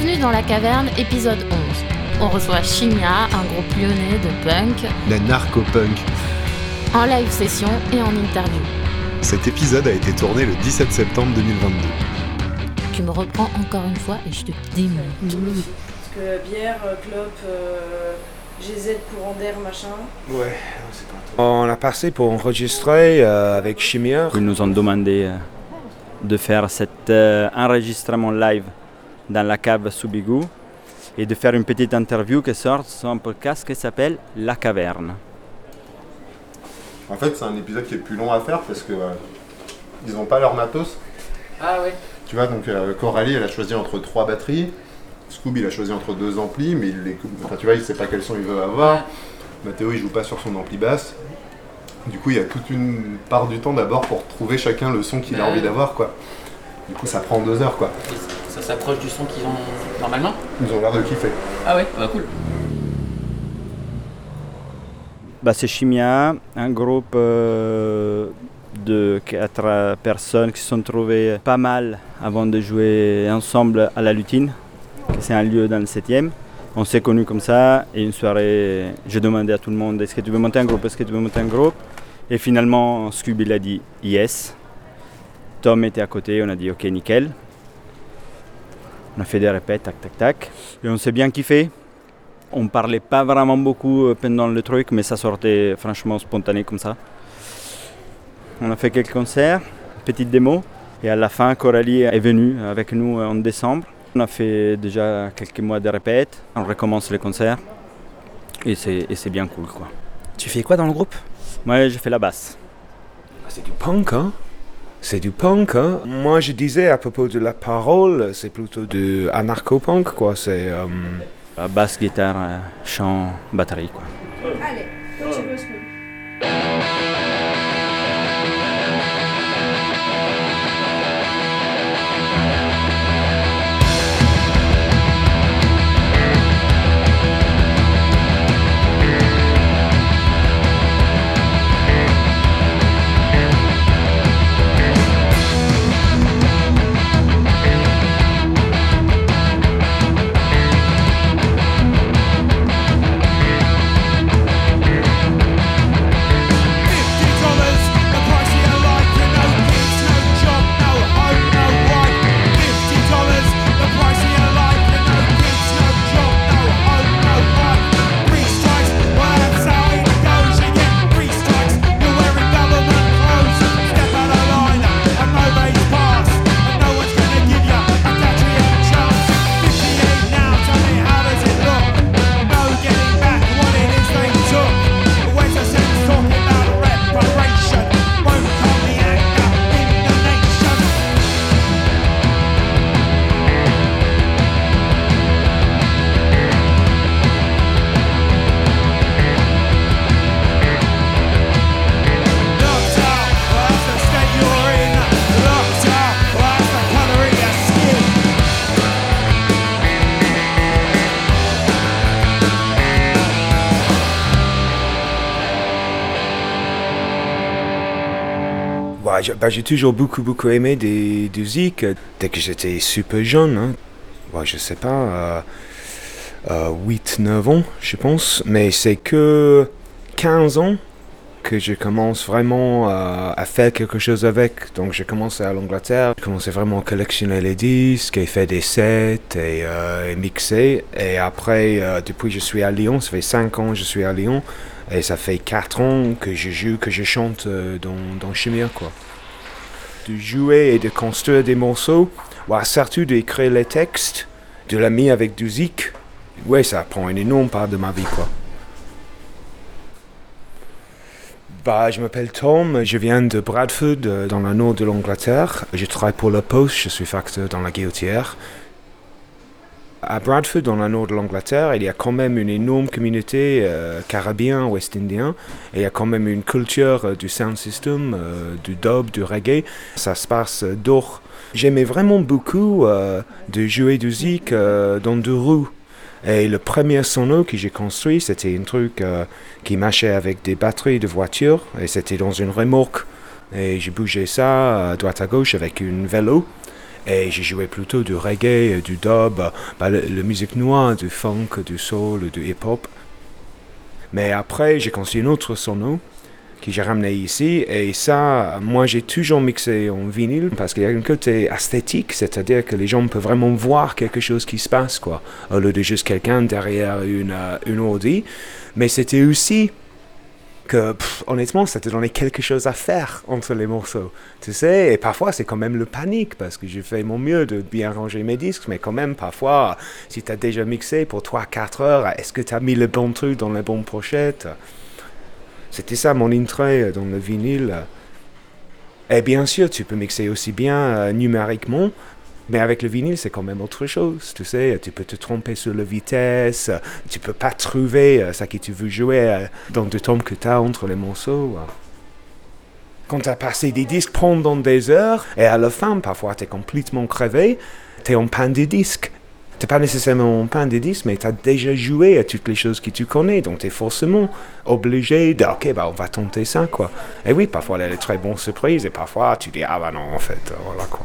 Bienvenue dans la caverne, épisode 11. On reçoit Chimia, un groupe lyonnais de punk, La narco-punk. en live session et en interview. Cet épisode a été tourné le 17 septembre 2022. Tu me reprends encore une fois et je te démonte. Parce que bière, euh, clope, euh, GZ pour Ander, machin. Ouais, On a passé pour enregistrer euh, avec Chimia. Ils nous ont demandé euh, de faire cet euh, enregistrement live dans la cave sous Bigou et de faire une petite interview qui sort sur un podcast qui s'appelle La Caverne. En fait, c'est un épisode qui est plus long à faire parce que euh, ils ont pas leur matos. Ah ouais. Tu vois, donc euh, Coralie, elle a choisi entre trois batteries. Scoob, il a choisi entre deux amplis, mais il les... enfin, tu vois, il sait pas quel son il veut avoir. Mathéo, il joue pas sur son ampli basse. Du coup, il y a toute une part du temps d'abord pour trouver chacun le son qu'il a Ouais. envie d'avoir, quoi. Du coup, ça prend deux heures, quoi. Ça s'approche du son qu'ils ont normalement Ils ont l'air de kiffer. Ah ouais, bah cool. Bah, c'est Chimia, un groupe euh, de quatre personnes qui se sont trouvées pas mal avant de jouer ensemble à la Lutine, que c'est un lieu dans le 7e. On s'est connus comme ça et une soirée, j'ai demandé à tout le monde est-ce que tu veux monter un groupe, est-ce que tu veux monter un groupe? Et finalement, Scooby l'a dit yes. Tom était à côté, on a dit ok, nickel. On a fait des répètes, tac, tac, tac. Et on s'est bien kiffé. On parlait pas vraiment beaucoup euh, pendant le truc, mais ça sortait franchement spontané comme ça. On a fait quelques concerts, petite démo. Et à la fin, Coralie est venue avec nous en décembre. On a fait déjà quelques mois de répètes. On recommence les concerts. Et c'est, et c'est bien cool, quoi. Tu fais quoi dans le groupe? Moi, je fais la basse. C'est du punk, hein? C'est du punk, hein? Moi, je disais à propos de la parole, c'est plutôt du anarcho-punk, quoi. C'est... euh, basse, guitare, chant, batterie, quoi. Allez, je- bah, j'ai toujours beaucoup, beaucoup aimé des, des musiques dès que j'étais super jeune. Hein. Ouais, je sais pas, euh, euh, 8-9 ans, je pense. Mais c'est que 15 ans que je commence vraiment euh, à faire quelque chose avec. Donc j'ai commencé à l'Angleterre, j'ai commencé vraiment à collectionner les disques et faire des sets et, euh, mixer. Et après, euh, depuis je suis à Lyon, ça fait 5 ans que je suis à Lyon. Et ça fait 4 ans que je joue, que je chante dans, dans Chimère, quoi. De jouer et de construire des morceaux, ouais, surtout d'écrire les textes, de la mis avec du zik, ouais, ça prend une énorme part de ma vie, quoi. Bah, je m'appelle Tom, je viens de Bradford, euh, dans le nord de l'Angleterre. Je travaille pour la Poste, je suis facteur dans la guillotière. À Bradford, dans le nord de l'Angleterre, il y a quand même une énorme communauté euh, caribéen, ouest-indien, et il y a quand même une culture euh, du sound system, euh, du dub, du reggae. Ça se passe euh, dehors. J'aimais vraiment beaucoup de jouer du zik dans deux roues. Et le premier sono que j'ai construit, c'était un truc qui marchait avec des batteries de voiture, et c'était dans une remorque. Et j'ai bougé ça à droite à gauche avec une vélo. Et j'ai joué plutôt du reggae, du dub, bah, le- la musique noire, du funk, du soul, du hip-hop. Mais après, j'ai construit un autre sono que j'ai ramené ici. Et ça, moi, j'ai toujours mixé en vinyle parce qu'il y a un côté esthétique, c'est-à-dire que les gens peuvent vraiment voir quelque chose qui se passe, quoi, au lieu de juste quelqu'un derrière une, euh, une ordi. Mais c'était aussi que, honnêtement, ça te donnait quelque chose à faire entre les morceaux. Tu sais, et parfois, c'est quand même le panique parce que je fais mon mieux de bien ranger mes disques, mais quand même, parfois, si tu as déjà mixé pour 3-4 heures, est-ce que tu as mis le bon truc dans les bonnes pochettes C'était ça mon entrée dans le vinyle. Et bien sûr, tu peux mixer aussi bien euh, numériquement, mais avec le vinyle, c'est quand même autre chose. Tu sais, tu peux te tromper sur la vitesse, tu peux pas trouver euh, ce que tu veux jouer euh, dans le temps que tu as entre les morceaux. euh. Quand tu as passé des disques pendant des heures, et à la fin, parfois, tu es complètement crevé, tu es en panne de disques. Tu pas nécessairement en panne de disques, mais tu as déjà joué à toutes les choses que tu connais, donc tu es forcément obligé de, ok, bah, on va tenter ça, quoi. Et oui, parfois, il y a des très bonnes surprises, et parfois, tu dis, ah bah non, en fait, euh, voilà, quoi.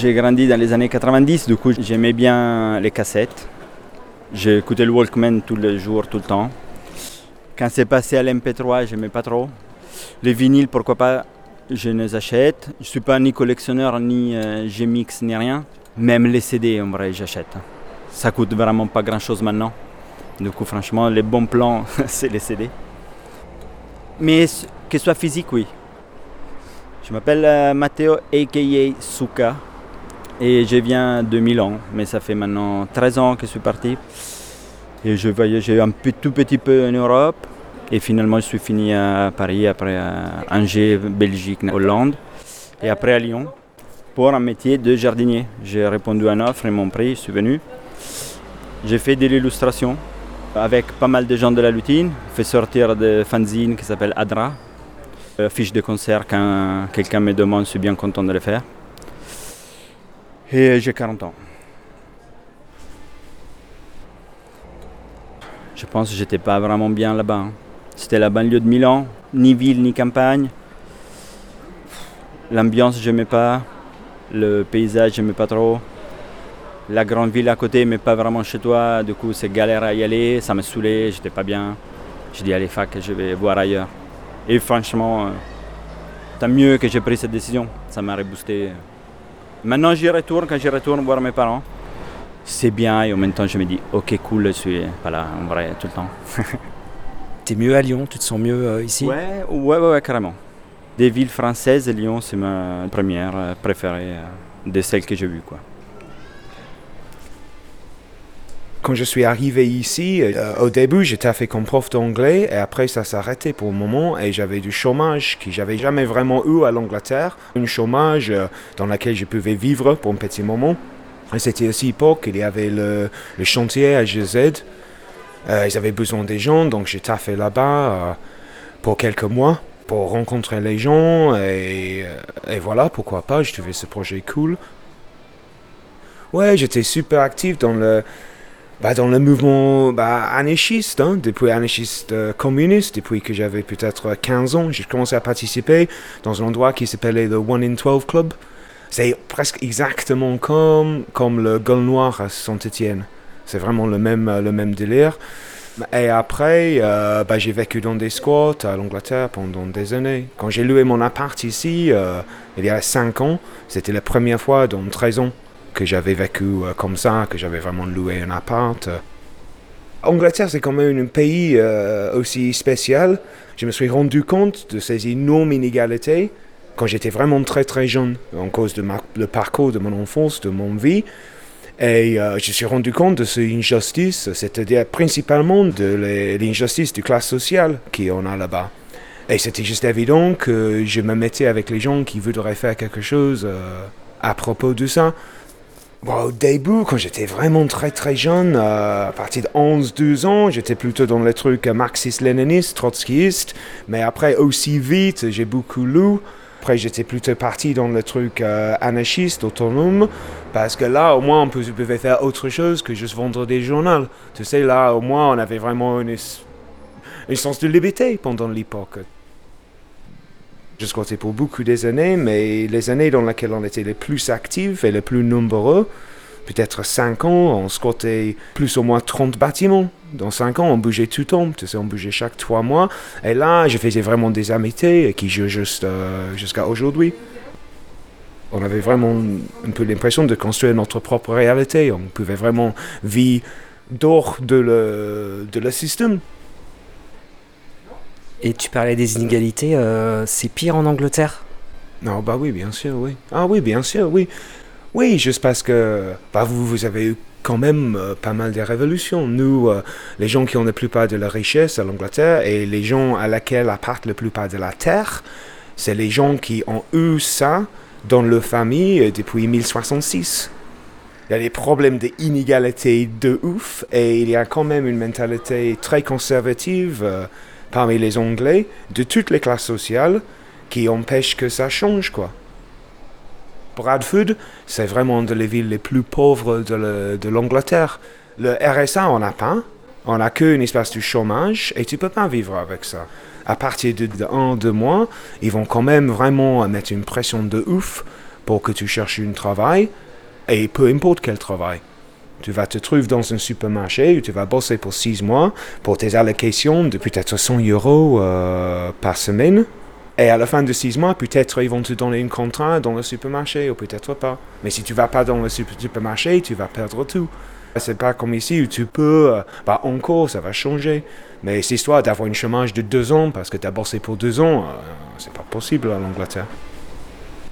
J'ai grandi dans les années 90, du coup j'aimais bien les cassettes. J'écoutais le Walkman tous les jours, tout le temps. Quand c'est passé à l'MP3, j'aimais pas trop. Les vinyles, pourquoi pas, je les achète. Je suis pas ni collectionneur, ni euh, G-Mix, ni rien. Même les CD, en vrai, j'achète. Ça coûte vraiment pas grand chose maintenant. Du coup, franchement, les bons plans, c'est les CD. Mais que ce soit physique, oui. Je m'appelle euh, Matteo, a.k.a. Suka. Et je viens de Milan, mais ça fait maintenant 13 ans que je suis parti. Et je voyageais un tout petit peu en Europe. Et finalement, je suis fini à Paris, après à Angers, Belgique, Hollande. Et après à Lyon, pour un métier de jardinier. J'ai répondu à une offre et m'ont pris, je suis venu. J'ai fait de l'illustration avec pas mal de gens de la lutine. fait sortir des fanzines qui s'appellent Adra. Fiche de concert, quand quelqu'un me demande, je suis bien content de le faire. Et j'ai 40 ans. Je pense que j'étais pas vraiment bien là-bas. hein. C'était la banlieue de Milan, ni ville ni campagne. L'ambiance, j'aimais pas. Le paysage, j'aimais pas trop. La grande ville à côté, mais pas vraiment chez toi. Du coup, c'est galère à y aller. Ça me saoulait, j'étais pas bien. J'ai dit, allez, fac, je vais voir ailleurs. Et franchement, euh, tant mieux que j'ai pris cette décision. Ça m'a reboosté. Maintenant, j'y retourne quand j'y retourne voir mes parents. C'est bien et en même temps, je me dis, ok, cool, je suis pas là, en vrai, tout le temps. T'es mieux à Lyon? Tu te sens mieux euh, ici? Ouais, ouais, ouais, ouais, carrément. Des villes françaises, Lyon, c'est ma première euh, préférée euh, de celles que j'ai vues, quoi. Quand je suis arrivé ici, euh, au début, j'étais fait comme prof d'anglais et après ça arrêté pour un moment et j'avais du chômage que j'avais jamais vraiment eu à l'Angleterre. Un chômage euh, dans lequel je pouvais vivre pour un petit moment. C'était aussi l'époque il y avait le, le chantier à GZ. Euh, ils avaient besoin des gens, donc j'ai taffé là-bas pour quelques mois pour rencontrer les gens et voilà, pourquoi pas, je trouvais ce projet cool. Ouais, j'étais super actif dans le, bah, dans le mouvement bah, anarchiste, hein, depuis anarchiste euh, communiste, depuis que j'avais peut-être 15 ans, j'ai commencé à participer dans un endroit qui s'appelait le One in 12 Club. C'est presque exactement comme, comme le Gueule Noir à Saint-Étienne. C'est vraiment le même, euh, le même délire. Et après, euh, bah, j'ai vécu dans des squats à l'Angleterre pendant des années. Quand j'ai loué mon appart ici, euh, il y a 5 ans, c'était la première fois dans 13 ans que j'avais vécu euh, comme ça, que j'avais vraiment loué un appart. Angleterre, c'est quand même un pays euh, aussi spécial. Je me suis rendu compte de ces énormes inégalités quand j'étais vraiment très très jeune, en cause de le parcours de mon enfance, de mon vie. Et euh, je suis rendu compte de cette injustice, c'est-à-dire principalement de l'injustice de classe sociale qu'on a là-bas. Et c'était juste évident que je me mettais avec les gens qui voudraient faire quelque chose euh, à propos de ça. Au début, quand j'étais vraiment très très jeune, euh, à partir de 11-12 ans, j'étais plutôt dans les trucs marxistes-léninistes, trotskistes. Mais après, aussi vite, j'ai beaucoup lu. Après, j'étais plutôt parti dans le truc euh, anarchiste, autonome. Parce que là, au moins, on pouvait faire autre chose que juste vendre des journaux. Tu sais, là, au moins, on avait vraiment une, un sens de liberté pendant l'époque. Je squattais pour beaucoup des années, mais les années dans lesquelles on était les plus actifs et les plus nombreux, peut-être 5 ans, on squattait plus ou moins 30 bâtiments. Dans 5 ans, on bougeait tout le temps, tu sais, on bougeait chaque 3 mois. Et là, je faisais vraiment des amitiés qui jouent euh, jusqu'à aujourd'hui. On avait vraiment un peu l'impression de construire notre propre réalité. On pouvait vraiment vivre dehors de le, de le système. Et tu parlais des inégalités, euh, c'est pire en Angleterre? Non, bah oui, bien sûr, oui. Ah oui, bien sûr, oui. Oui, juste parce que bah, vous, vous avez eu quand même euh, pas mal de révolutions. Nous, euh, les gens qui ont la plupart de la richesse à l'Angleterre et les gens à laquelle appartent la plupart de la terre, c'est les gens qui ont eu ça dans leur famille depuis 1066. Il y a des problèmes d'inégalité de ouf et il y a quand même une mentalité très conservative parmi les Anglais de toutes les classes sociales qui empêche que ça change quoi. Bradford, c'est vraiment de les villes les plus pauvres de le- de l'Angleterre. Le RSA, on n'a pas. On n'a qu'une espèce de chômage et tu peux pas vivre avec ça. À partir de, de un, deux mois, ils vont quand même vraiment mettre une pression de ouf pour que tu cherches un travail et peu importe quel travail. Tu vas te trouver dans un supermarché où tu vas bosser pour six mois pour tes allocations de peut-être 100 euros euh, par semaine. Et à la fin de six mois, peut-être ils vont te donner un contrat dans le supermarché ou peut-être pas. Mais si tu vas pas dans le super- supermarché, tu vas perdre tout. C'est pas comme ici où tu peux, euh, bah encore, ça va changer. Mais cette histoire d'avoir un chômage de deux ans parce que tu as bossé pour deux ans, euh, c'est pas possible à l'Angleterre.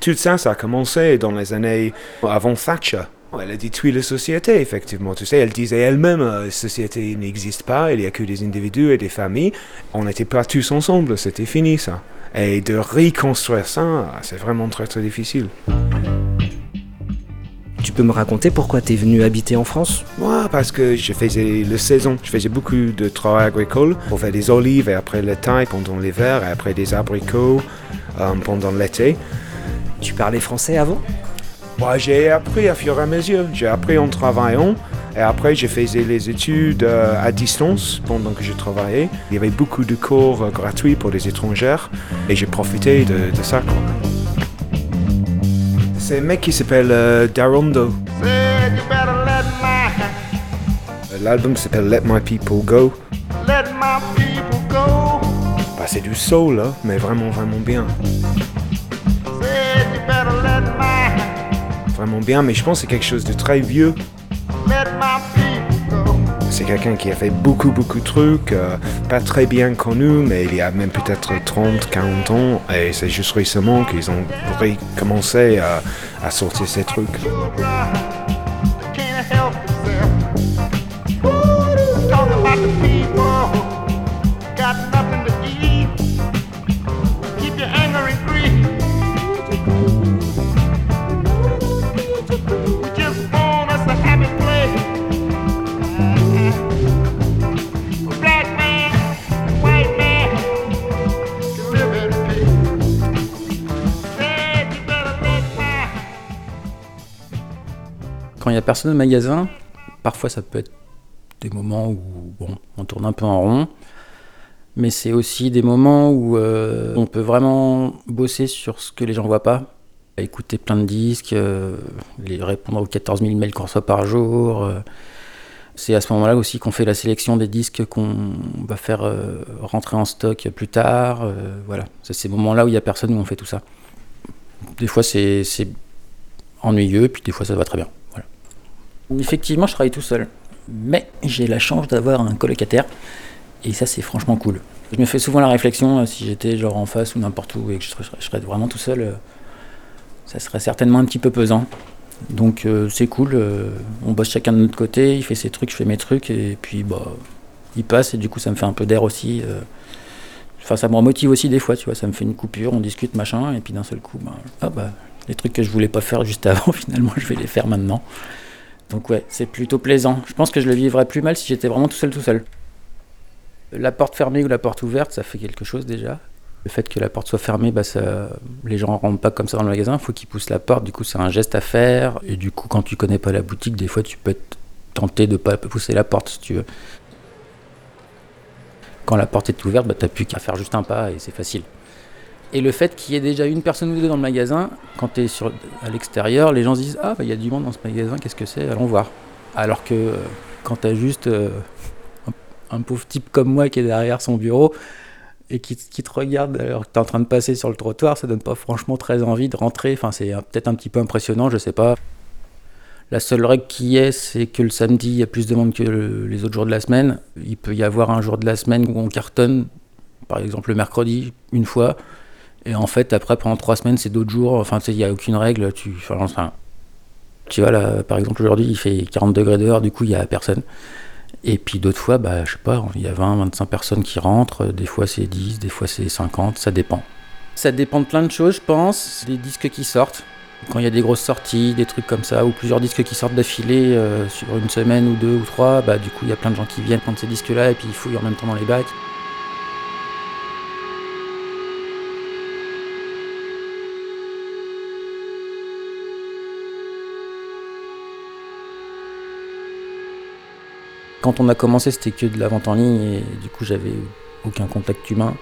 Tout ça, ça a commencé dans les années avant Thatcher. Elle a détruit la société, effectivement. Tu sais, elle disait elle-même, euh, la société n'existe pas, il n'y a que des individus et des familles. On n'était pas tous ensemble, c'était fini ça. Et de reconstruire ça, c'est vraiment très très difficile. Tu peux me raconter pourquoi t'es venu habiter en France? Moi, parce que je faisais la saison, je faisais beaucoup de travail agricole. On fait des olives et après le taille pendant l'hiver et après des abricots euh, pendant l'été. Tu parlais français avant? Moi, j'ai appris à fur et à mesure. J'ai appris en travaillant et après, je faisais les études euh, à distance pendant que je travaillais. Il y avait beaucoup de cours euh, gratuits pour les étrangères et j'ai profité de, de ça. C'est un mec qui s'appelle euh, Darondo. L'album s'appelle Let My People Go. Bah, c'est du soul, là, mais vraiment, vraiment bien. Vraiment bien, mais je pense que c'est quelque chose de très vieux. C'est quelqu'un qui a fait beaucoup, beaucoup de trucs, euh, pas très bien connu, mais il y a même peut-être 30, 40 ans, et c'est juste récemment qu'ils ont recommencé à, à sortir ces trucs. Personne au magasin, parfois ça peut être des moments où bon, on tourne un peu en rond, mais c'est aussi des moments où euh, on peut vraiment bosser sur ce que les gens voient pas, écouter plein de disques, euh, les répondre aux 14 000 mails qu'on reçoit par jour. euh. c'est à ce moment-là aussi qu'on fait la sélection des disques qu'on va faire rentrer en stock plus tard. voilà, c'est ces moments-là où il n'y a personne où on fait tout ça. Des fois c'est ennuyeux, puis des fois ça va très bien. Effectivement, je travaille tout seul. Mais j'ai la chance d'avoir un colocataire. Et ça, c'est franchement cool. Je me fais souvent la réflexion, euh, si j'étais genre en face ou n'importe où et que je serais, vraiment tout seul, euh, ça serait certainement un petit peu pesant. Donc euh, c'est cool, on bosse chacun de notre côté, il fait ses trucs, je fais mes trucs, et puis bah, il passe, et du coup ça me fait un peu d'air aussi. Enfin, ça me remotive aussi des fois, tu vois, ça me fait une coupure, on discute, machin, et puis d'un seul coup, bah, ah bah, les trucs que je voulais pas faire juste avant, finalement, je vais les faire maintenant. Donc ouais, c'est plutôt plaisant. Je pense que je le vivrais plus mal si j'étais vraiment tout seul, tout seul. La porte fermée ou la porte ouverte, ça fait quelque chose déjà. Le fait que la porte soit fermée, bah ça, les gens ne rentrent pas comme ça dans le magasin, il faut qu'ils poussent la porte, du coup c'est un geste à faire. Et du coup, quand tu connais pas la boutique, des fois tu peux être tenté de pas pousser la porte si tu veux. Quand la porte est ouverte, bah, t'as plus qu'à faire juste un pas et c'est facile. Et le fait qu'il y ait déjà une personne ou deux dans le magasin, quand tu es sur, à l'extérieur, les gens se disent Ah, bah, il y a du monde dans ce magasin, qu'est-ce que c'est? Allons voir. Alors que euh, quand tu as juste euh, un, pauvre type comme moi qui est derrière son bureau et qui, te regarde alors que tu es en train de passer sur le trottoir, ça donne pas franchement très envie de rentrer. Enfin, c'est peut-être un petit peu impressionnant, je sais pas. La seule règle qui est, c'est que le samedi, il y a plus de monde que le- les autres jours de la semaine. Il peut y avoir un jour de la semaine où on cartonne, par exemple le mercredi, une fois. Et en fait, après, pendant trois semaines, c'est d'autres jours. Enfin, tu sais, il n'y a aucune règle. Tu... Enfin, Tu vois, là, par exemple, aujourd'hui, il fait 40 degrés dehors, du coup, il n'y a personne. Et puis d'autres fois, bah, je sais pas, il y a 20, 25 personnes qui rentrent. Des fois, c'est 10, des fois, c'est 50, ça dépend. Ça dépend de plein de choses, je pense. Les disques qui sortent. Quand il y a des grosses sorties, des trucs comme ça, ou plusieurs disques qui sortent d'affilée euh, sur une semaine ou deux ou trois, bah, du coup, il y a plein de gens qui viennent prendre ces disques-là et puis ils fouillent en même temps dans les bacs. Quand on a commencé, c'était que de la vente en ligne et du coup, j'avais aucun contact humain.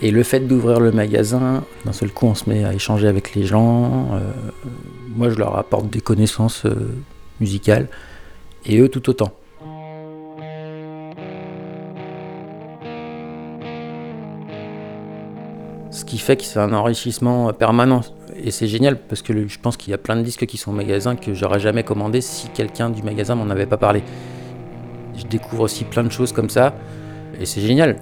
Et le fait d'ouvrir le magasin, d'un seul coup, on se met à échanger avec les gens. Euh, moi, je leur apporte des connaissances euh, musicales et eux tout autant. Ce qui fait que c'est un enrichissement permanent. Et c'est génial parce que je pense qu'il y a plein de disques qui sont au magasin que j'aurais jamais commandé si quelqu'un du magasin m'en avait pas parlé. Je découvre aussi plein de choses comme ça et c'est génial.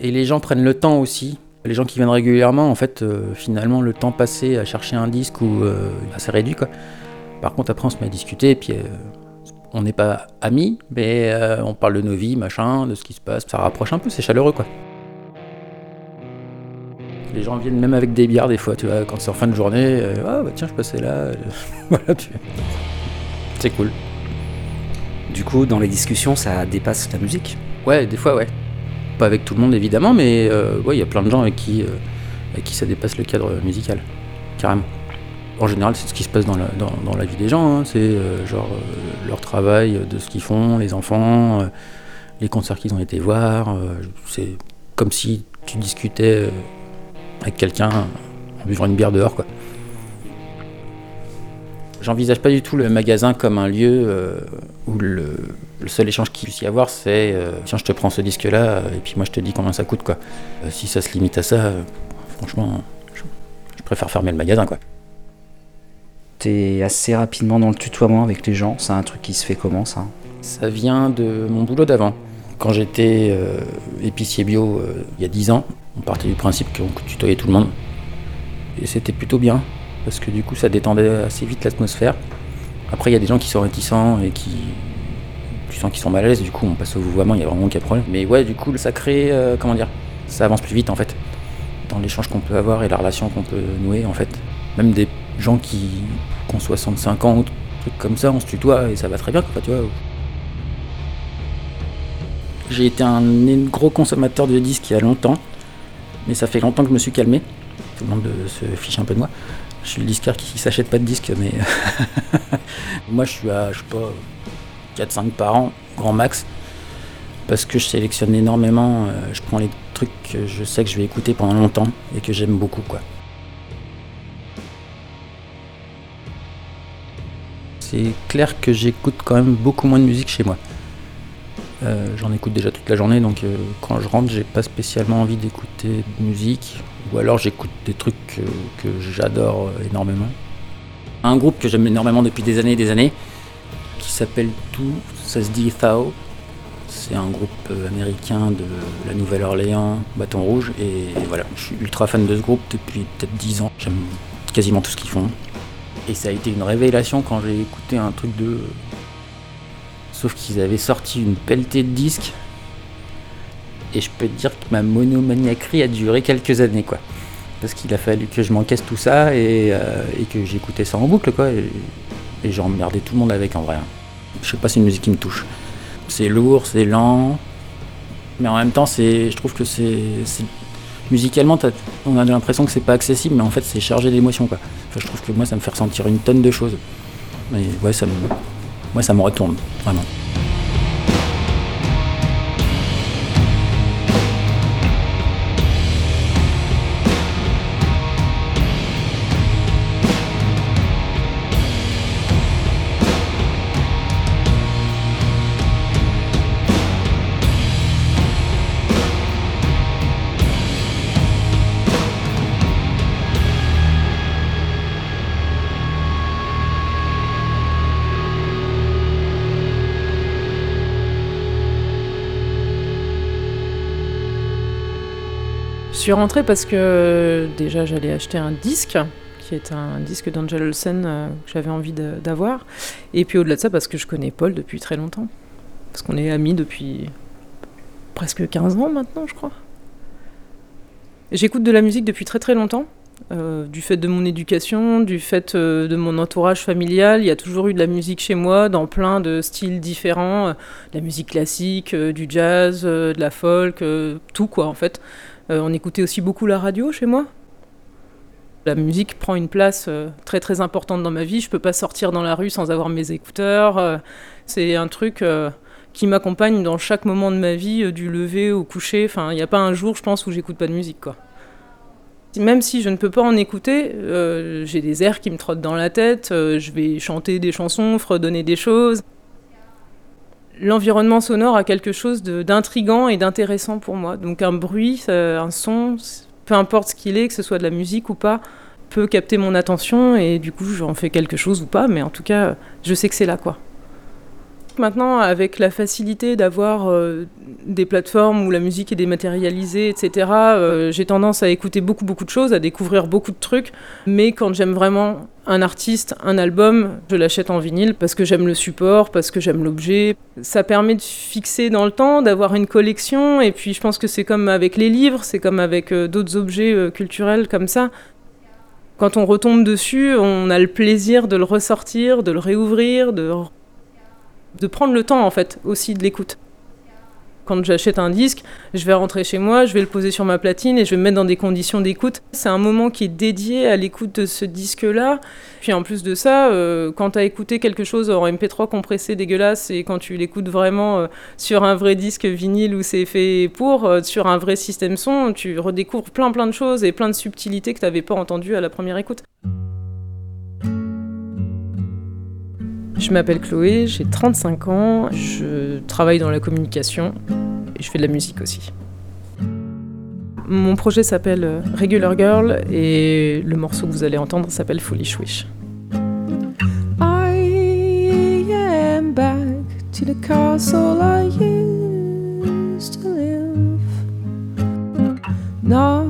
Et les gens prennent le temps aussi. Les gens qui viennent régulièrement, en fait, euh, finalement, le temps passé à chercher un disque ou euh, assez réduit quoi. Par contre, après, on se met à discuter et puis euh, on n'est pas amis, mais euh, on parle de nos vies, machin, de ce qui se passe. Ça rapproche un peu, c'est chaleureux quoi. Les gens viennent même avec des bières des fois, tu vois, quand c'est en fin de journée. ah bah tiens, je passais là. voilà, puis c'est cool. Du coup, dans les discussions, ça dépasse la musique. Ouais, des fois, ouais. Pas avec tout le monde évidemment, mais euh, il y a plein de gens avec qui, euh, avec qui ça dépasse le cadre musical, carrément. En général, c'est ce qui se passe dans la, vie des gens. hein. C'est euh, genre leur travail, de ce qu'ils font, les enfants, les concerts qu'ils ont été voir. c'est comme si tu discutais avec quelqu'un en buvant une bière dehors, quoi. J'envisage pas du tout le magasin comme un lieu euh, où le, le seul échange qu'il puisse y avoir, c'est euh, tiens, je te prends ce disque-là euh, et puis moi je te dis combien ça coûte, quoi. Euh, si ça se limite à ça, franchement, je, je préfère fermer le magasin, quoi. T'es assez rapidement dans le tutoiement avec les gens. C'est un truc qui se fait comment ça? Ça vient de mon boulot d'avant. Quand j'étais épicier bio il y a 10 ans, on partait du principe qu'on tutoyait tout le monde. Et c'était plutôt bien, parce que du coup ça détendait assez vite l'atmosphère. Après il y a des gens qui sont réticents et qui... Tu sens qu'ils sont mal à l'aise, du coup on passe au vouvoiement, il y a vraiment aucun problème. Mais ouais, du coup ça crée, euh, comment dire, ça avance plus vite en fait. Dans l'échange qu'on peut avoir et la relation qu'on peut nouer en fait. Même des gens qui, qui ont 65 ans ou trucs comme ça, on se tutoie et ça va très bien, quoi, tu vois. J'ai été un gros consommateur de disques il y a longtemps, mais ça fait longtemps que je me suis calmé. Tout le monde euh, se fiche un peu de moi. Je suis le disquaire qui s'achète pas de disques, mais moi je suis à, je sais pas, 4-5 par an, grand max, parce que je sélectionne énormément. euh, je prends les trucs que je sais que je vais écouter pendant longtemps et que j'aime beaucoup, quoi. C'est clair que j'écoute quand même beaucoup moins de musique chez moi. Euh, J'en écoute déjà toute la journée, donc euh, quand je rentre, j'ai pas spécialement envie d'écouter de musique, ou alors j'écoute des trucs que, j'adore euh, énormément. Un groupe que j'aime énormément depuis des années et des années, qui s'appelle Tout, ça se dit Thao. C'est un groupe euh, américain de la Nouvelle-Orléans, Bâton Rouge, et, voilà, je suis ultra fan de ce groupe depuis peut-être 10 ans. J'aime quasiment tout ce qu'ils font. Et ça a été une révélation quand j'ai écouté un truc de Sauf qu'ils avaient sorti une pelletée de disques. Et je peux te dire que ma monomaniaquerie a duré quelques années, quoi. Parce qu'il a fallu que je m'encaisse tout ça et, euh, et que j'écoutais ça en boucle, quoi. Et, et j'ai emmerdé tout le monde avec, en vrai. hein. Je sais pas, c'est une musique qui me touche. C'est lourd, c'est lent. Mais en même temps, je trouve que c'est. Musicalement, on a l'impression que c'est pas accessible, mais en fait, c'est chargé d'émotions, quoi. Je trouve que moi, ça me fait ressentir une tonne de choses. Mais ouais, ça moi, ça me retourne, vraiment. Suis rentrée parce que déjà j'allais acheter un disque qui est un disque d'Angel Olsen euh, que j'avais envie d'avoir. Et puis au-delà de ça, parce que je connais Paul depuis très longtemps. Parce qu'on est amis depuis presque 15 ans maintenant, je crois. J'écoute de la musique depuis très très longtemps. euh, du fait de mon éducation, du fait euh, de mon entourage familial, il y a toujours eu de la musique chez moi dans plein de styles différents, de la musique classique, du jazz, de la folk, tout quoi en fait. Euh, on écoutait aussi beaucoup la radio chez moi. La musique prend une place euh, très très importante dans ma vie. Je peux pas sortir dans la rue sans avoir mes écouteurs. euh, c'est un truc qui m'accompagne dans chaque moment de ma vie, du lever au coucher. Enfin, il n'y a pas un jour, je pense, où j'écoute pas de musique quoi. Même si je ne peux pas en écouter, j'ai des airs qui me trottent dans la tête, je vais chanter des chansons, fredonner des choses. L'environnement sonore a quelque chose d'intrigant et d'intéressant pour moi. Donc un bruit, ça- un son, peu importe ce qu'il est, que ce soit de la musique ou pas, peut capter mon attention et du coup j'en fais quelque chose ou pas, mais en tout cas je sais que c'est là quoi. Maintenant, avec la facilité d'avoir euh, des plateformes où la musique est dématérialisée, etc., euh, j'ai tendance à écouter beaucoup, beaucoup de choses, à découvrir beaucoup de trucs. Mais quand j'aime vraiment un artiste, un album, je l'achète en vinyle parce que j'aime le support, parce que j'aime l'objet. Ça permet de fixer dans le temps, d'avoir une collection. Et puis, je pense que c'est comme avec les livres, c'est comme avec euh, d'autres objets culturels comme ça. Quand on retombe dessus, on a le plaisir de le ressortir, de le réouvrir, de de prendre le temps en fait aussi de l'écoute. Quand j'achète un disque, je vais rentrer chez moi, je vais le poser sur ma platine et je vais me mettre dans des conditions d'écoute. C'est un moment qui est dédié à l'écoute de ce disque-là. Puis en plus de ça, euh, quand tu as écouté quelque chose en MP3 compressé dégueulasse et quand tu l'écoutes vraiment euh, sur un vrai disque vinyle où c'est fait pour, euh, sur un vrai système son, tu redécouvres plein plein de choses et plein de subtilités que tu n'avais pas entendues à la première écoute. Je m'appelle Chloé, j'ai 35 ans, je travaille dans la communication et je fais de la musique aussi. Mon projet s'appelle euh, Regular Girl et le morceau que vous allez entendre s'appelle Foolish Wish. I am back to the castle I used to live. Not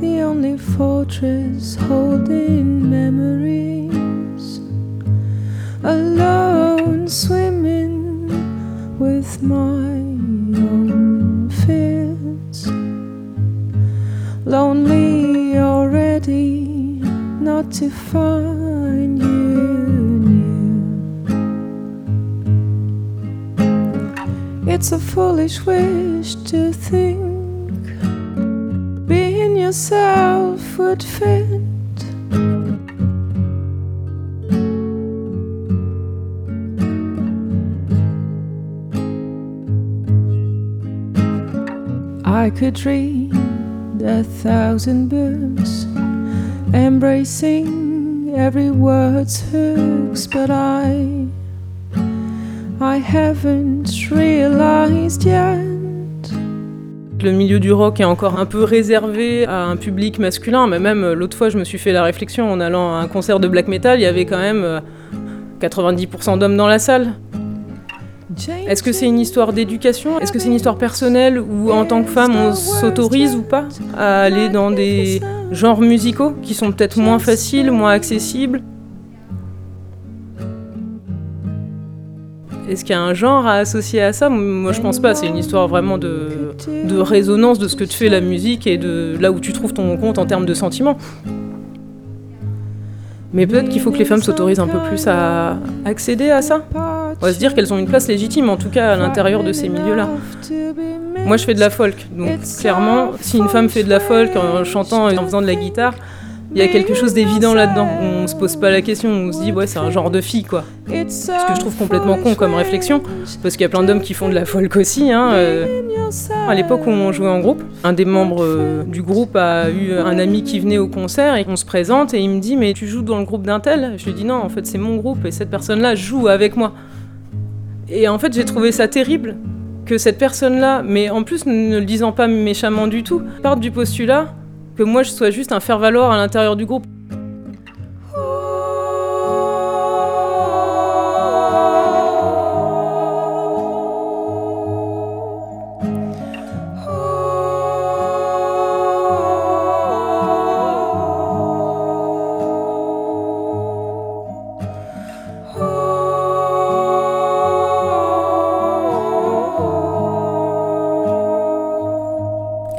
the only fortress holding memories. Alone swimming with my own fears. Lonely already not to find you near. It's a foolish wish to think being yourself would fit. I could a thousand embracing every word's hooks, but I, I haven't realized yet. Le milieu du rock est encore un peu réservé à un public masculin, mais même euh, l'autre fois, je me suis fait la réflexion en allant à un concert de black metal, il y avait quand même euh, 90% d'hommes dans la salle. Est-ce que c'est une histoire d'éducation? Est-ce que c'est une histoire personnelle où en tant que femme on s'autorise ou pas à aller dans des genres musicaux qui sont peut-être moins faciles, moins accessibles? Est-ce qu'il y a un genre à associer à ça? Moi je pense pas, c'est une histoire vraiment de, résonance de ce que te fait la musique et de là où tu trouves ton compte en termes de sentiments. Mais peut-être qu'il faut que les femmes s'autorisent un peu plus à accéder à ça. On va se dire qu'elles ont une place légitime, en tout cas à l'intérieur de ces milieux-là. Moi, je fais de la folk, donc clairement, si une femme fait de la folk en chantant et en faisant de la guitare, il y a quelque chose d'évident là-dedans. On se pose pas la question, on se dit ouais, c'est un genre de fille quoi. Ce que je trouve complètement con comme réflexion, parce qu'il y a plein d'hommes qui font de la folk aussi. Hein, euh. À l'époque où on jouait en groupe, un des membres euh, du groupe a eu un ami qui venait au concert et on se présente et il me dit mais tu joues dans le groupe d'un tel? Je lui dis non, en fait c'est mon groupe et cette personne-là joue avec moi. Et en fait j'ai trouvé ça terrible que cette personne-là, mais en plus ne le disant pas méchamment du tout, parte du postulat que moi je sois juste un faire-valoir à l'intérieur du groupe.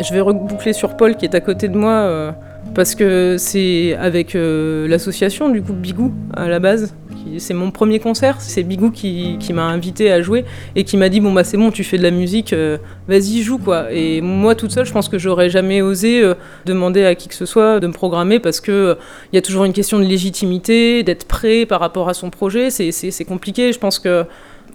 Je vais reboucler sur Paul qui est à côté de moi euh, parce que c'est avec euh, l'association du coup Bigou à la base. C'est mon premier concert, c'est Bigou qui, m'a invité à jouer et qui m'a dit bon bah c'est bon tu fais de la musique, euh, vas-y joue quoi. Et moi toute seule je pense que j'aurais jamais osé demander à qui que ce soit de me programmer parce que il y a toujours une question de légitimité, d'être prêt par rapport à son projet, c'est compliqué. Je pense que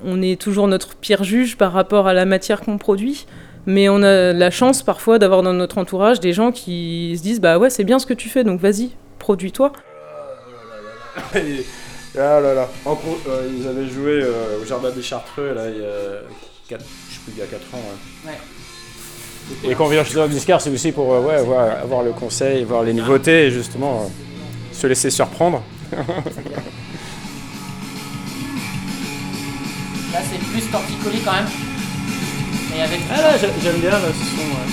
on est toujours notre pire juge par rapport à la matière qu'on produit. Mais on a la chance parfois d'avoir dans notre entourage des gens qui se disent bah ouais c'est bien ce que tu fais donc vas-y produis-toi. Ah là là. En gros, euh, ils avaient joué euh, au Jardin des Chartreux là, il y a 4, je sais plus, il y a 4 ans. ouais. Et quand on vient chez un disquaire, c'est aussi pour euh, ouais, voir- avoir le conseil, voir les nouveautés et justement euh, se laisser surprendre. Là, c'est plus torticolis quand même. Mais avec. Ah là, j'ai- j'aime bien là, ce son. ouais.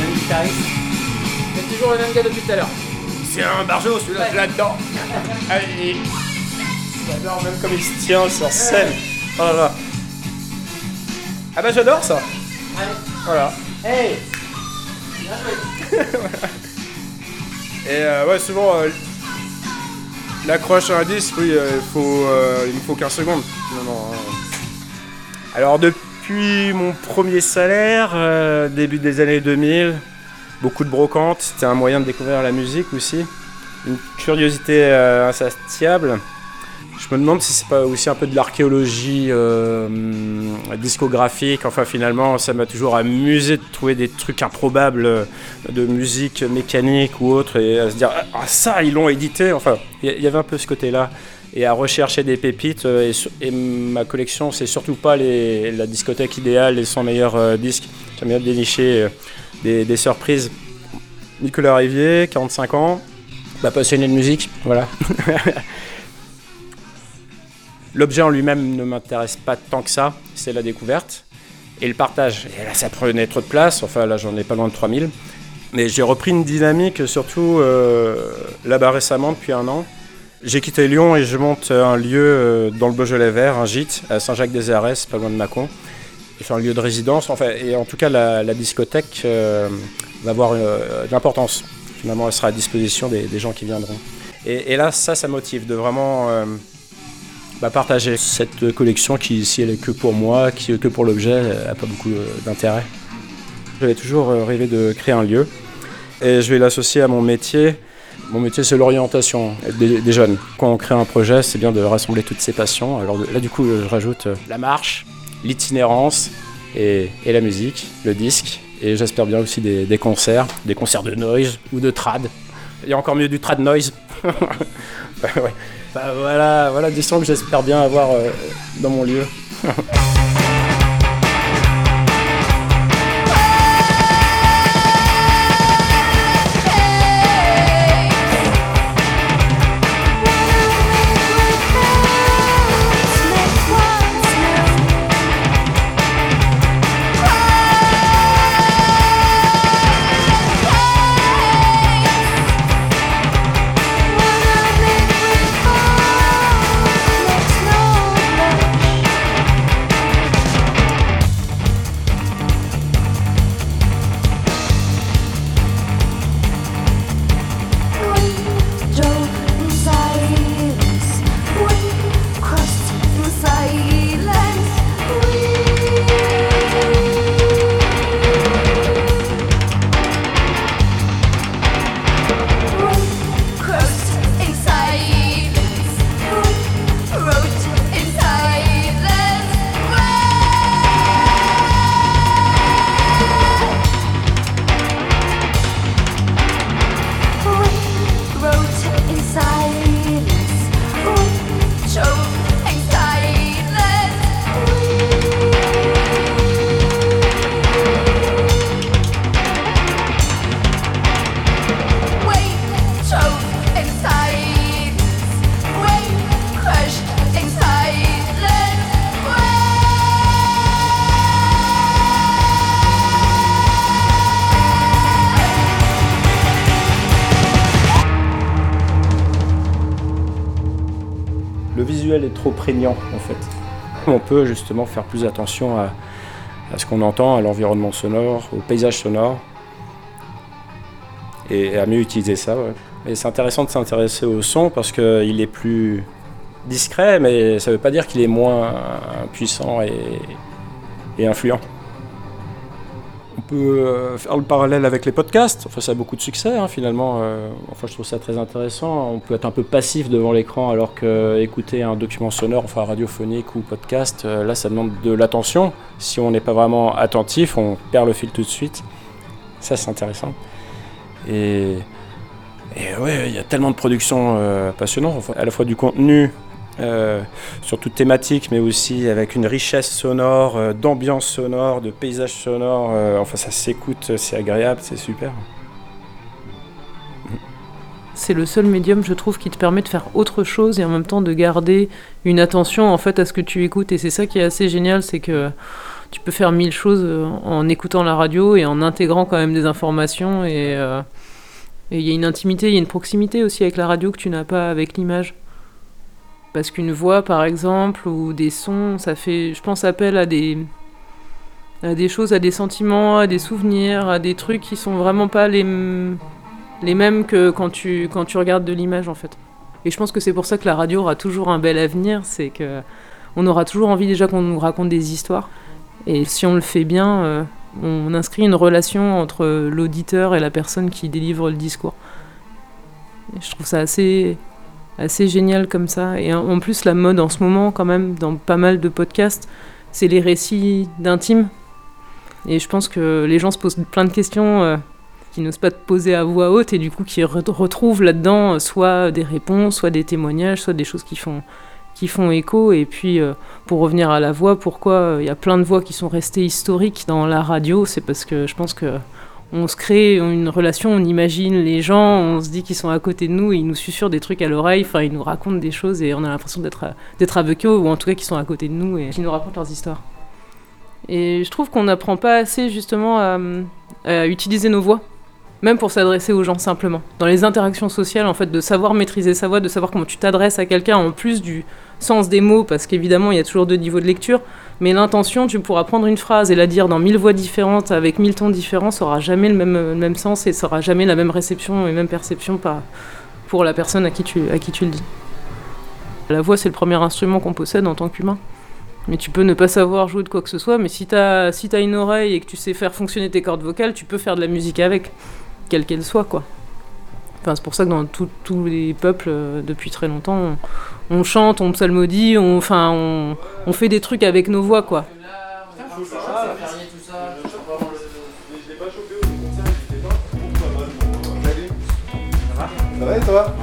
Même guitariste. C'est toujours le même gars depuis tout à l'heure. C'est un barjo celui-là, là-dedans. Allez. J'adore même comme il se tient sur scène. Oh là là. Ah bah j'adore ça. Voilà. Hey Et euh, ouais, souvent, euh, l'accroche à un disque, oui, euh, il, faut, euh, il me faut 15 secondes. finalement, hein. Alors, depuis mon premier salaire, euh, début des années 2000, beaucoup de brocantes, c'était un moyen de découvrir la musique aussi. Une curiosité euh, insatiable. Je me demande si c'est pas aussi un peu de l'archéologie euh, hum, discographique. Enfin, finalement, ça m'a toujours amusé de trouver des trucs improbables de musique mécanique ou autre et à se dire ah ça ils l'ont édité. Enfin, il y avait un peu ce côté-là et à rechercher des pépites. euh, Et, et ma collection, c'est surtout pas la discothèque idéale, les 100 meilleurs euh, disques. J'aime bien dénicher euh, des, surprises. Nicolas Rivier, 45 ans, bah, passionné de musique, voilà. L'objet en lui-même ne m'intéresse pas tant que ça, c'est la découverte et le partage. Et là, ça prenait trop de place, enfin là, j'en ai pas loin de 3000. Mais j'ai repris une dynamique, surtout là-bas récemment, depuis un an. J'ai quitté Lyon et je monte un lieu euh, dans le Beaujolais vert, un gîte, à Saint-Jacques-des-Arès, pas loin de Mâcon. C'est un lieu de résidence, enfin, et en tout cas, la, discothèque euh, va avoir euh, de l'importance. Finalement, elle sera à disposition des, gens qui viendront. Et, là, ça, ça motive de vraiment euh, bah, partager cette collection qui, si elle est que pour moi, qui est que pour l'objet, n'a pas beaucoup euh, d'intérêt. J'avais toujours euh, rêvé de créer un lieu et je vais l'associer à mon métier. Mon métier, c'est l'orientation des, jeunes. Quand on crée un projet, c'est bien de rassembler toutes ces passions. Alors là, du coup, je rajoute euh, la marche, l'itinérance et, et la musique, le disque. Et j'espère bien aussi des, concerts, des concerts de noise ou de trad. Il y a encore mieux du trad noise. Bah, voilà, voilà des sons que j'espère bien avoir euh, dans mon lieu. trop prégnant en fait. On peut justement faire plus attention à, ce qu'on entend, à l'environnement sonore, au paysage sonore, et à mieux utiliser ça. c'est intéressant de s'intéresser au son parce qu'il est plus discret, mais ça ne veut pas dire qu'il est moins puissant et influent. Peut euh, faire le parallèle avec les podcasts. Enfin, ça a beaucoup de succès hein, finalement. Euh, enfin, je trouve ça très intéressant. On peut être un peu passif devant l'écran alors que écouter un document sonore, enfin radiophonique ou podcast, euh, là, ça demande de l'attention. Si on n'est pas vraiment attentif, on perd le fil tout de suite. Ça, c'est intéressant. Et, et ouais, il y a tellement de productions euh, passionnantes, à la fois du contenu euh, sur toute thématique, mais aussi avec une richesse sonore, euh, d'ambiance sonore, de paysage sonore. euh, enfin, ça s'écoute, c'est agréable, c'est super. C'est le seul médium, je trouve, qui te permet de faire autre chose et en même temps de garder une attention en fait à ce que tu écoutes. Et c'est ça qui est assez génial, c'est que tu peux faire mille choses euh, en écoutant la radio et en intégrant quand même des informations. Et et il y a une intimité, il y a une proximité aussi avec la radio que tu n'as pas avec l'image. Parce qu'une voix, par exemple, ou des sons, ça fait, je pense, appel à des, à des choses, à des sentiments, à des souvenirs, à des trucs qui sont vraiment pas les, les mêmes que quand tu, quand tu regardes de l'image, en fait. Et je pense que c'est pour ça que la radio aura toujours un bel avenir, c'est que on aura toujours envie déjà qu'on nous raconte des histoires. Et si on le fait bien, euh, on inscrit une relation entre l'auditeur et la personne qui délivre le discours. Je trouve ça assez, assez génial comme ça. Et en plus, la mode en ce moment, quand même, dans pas mal de podcasts, c'est les récits d'intimes. Et je pense que les gens se posent plein de questions euh, qu'ils n'osent pas te poser à voix haute et du coup qui re- retrouvent là-dedans euh, soit des réponses, soit des témoignages, soit des choses qui font, qui font écho. Et puis, euh, pour revenir à la voix, pourquoi euh, il y a plein de voix qui sont restées historiques dans la radio C'est parce que je pense que on se crée une relation, on imagine les gens, on se dit qu'ils sont à côté de nous, et ils nous susurrent des trucs à l'oreille, enfin ils nous racontent des choses et on a l'impression d'être avec eux ou en tout cas qu'ils sont à côté de nous et qu'ils nous racontent leurs histoires. Et je trouve qu'on n'apprend pas assez justement à, à utiliser nos voix, même pour s'adresser aux gens simplement. Dans les interactions sociales, en fait, de savoir maîtriser sa voix, de savoir comment tu t'adresses à quelqu'un en plus du sens des mots, parce qu'évidemment il y a toujours deux niveaux de lecture, mais l'intention, tu pourras prendre une phrase et la dire dans mille voix différentes, avec mille tons différents, ça aura jamais le même, le même sens et ça aura jamais la même réception et même perception pour la personne à qui tu, à qui tu le dis. La voix, c'est le premier instrument qu'on possède en tant qu'humain. Mais tu peux ne pas savoir jouer de quoi que ce soit, mais si t'as si t'as une oreille et que tu sais faire fonctionner tes cordes vocales, tu peux faire de la musique avec, quelle qu'elle soit, quoi. Enfin, c'est pour ça que dans tous les peuples, euh, depuis très longtemps, on, on chante, on psalmodie, on, enfin, on, fait des trucs avec nos voix, quoi. Ça va et toi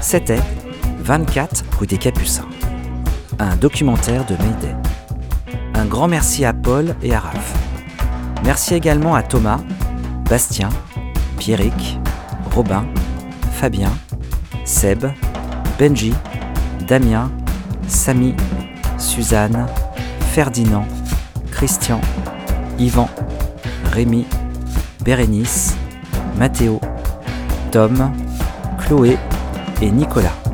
C'était 24 rue des Capucins, un documentaire de Mayday. Un grand merci à Paul et à Raph. Merci également à Thomas, Bastien, Pierrick, Robin, Fabien, Seb, Benji, Damien, Samy, Suzanne, Ferdinand, Christian, Yvan, Rémi, Bérénice, Mathéo, Tom, Chloé et Nicolas.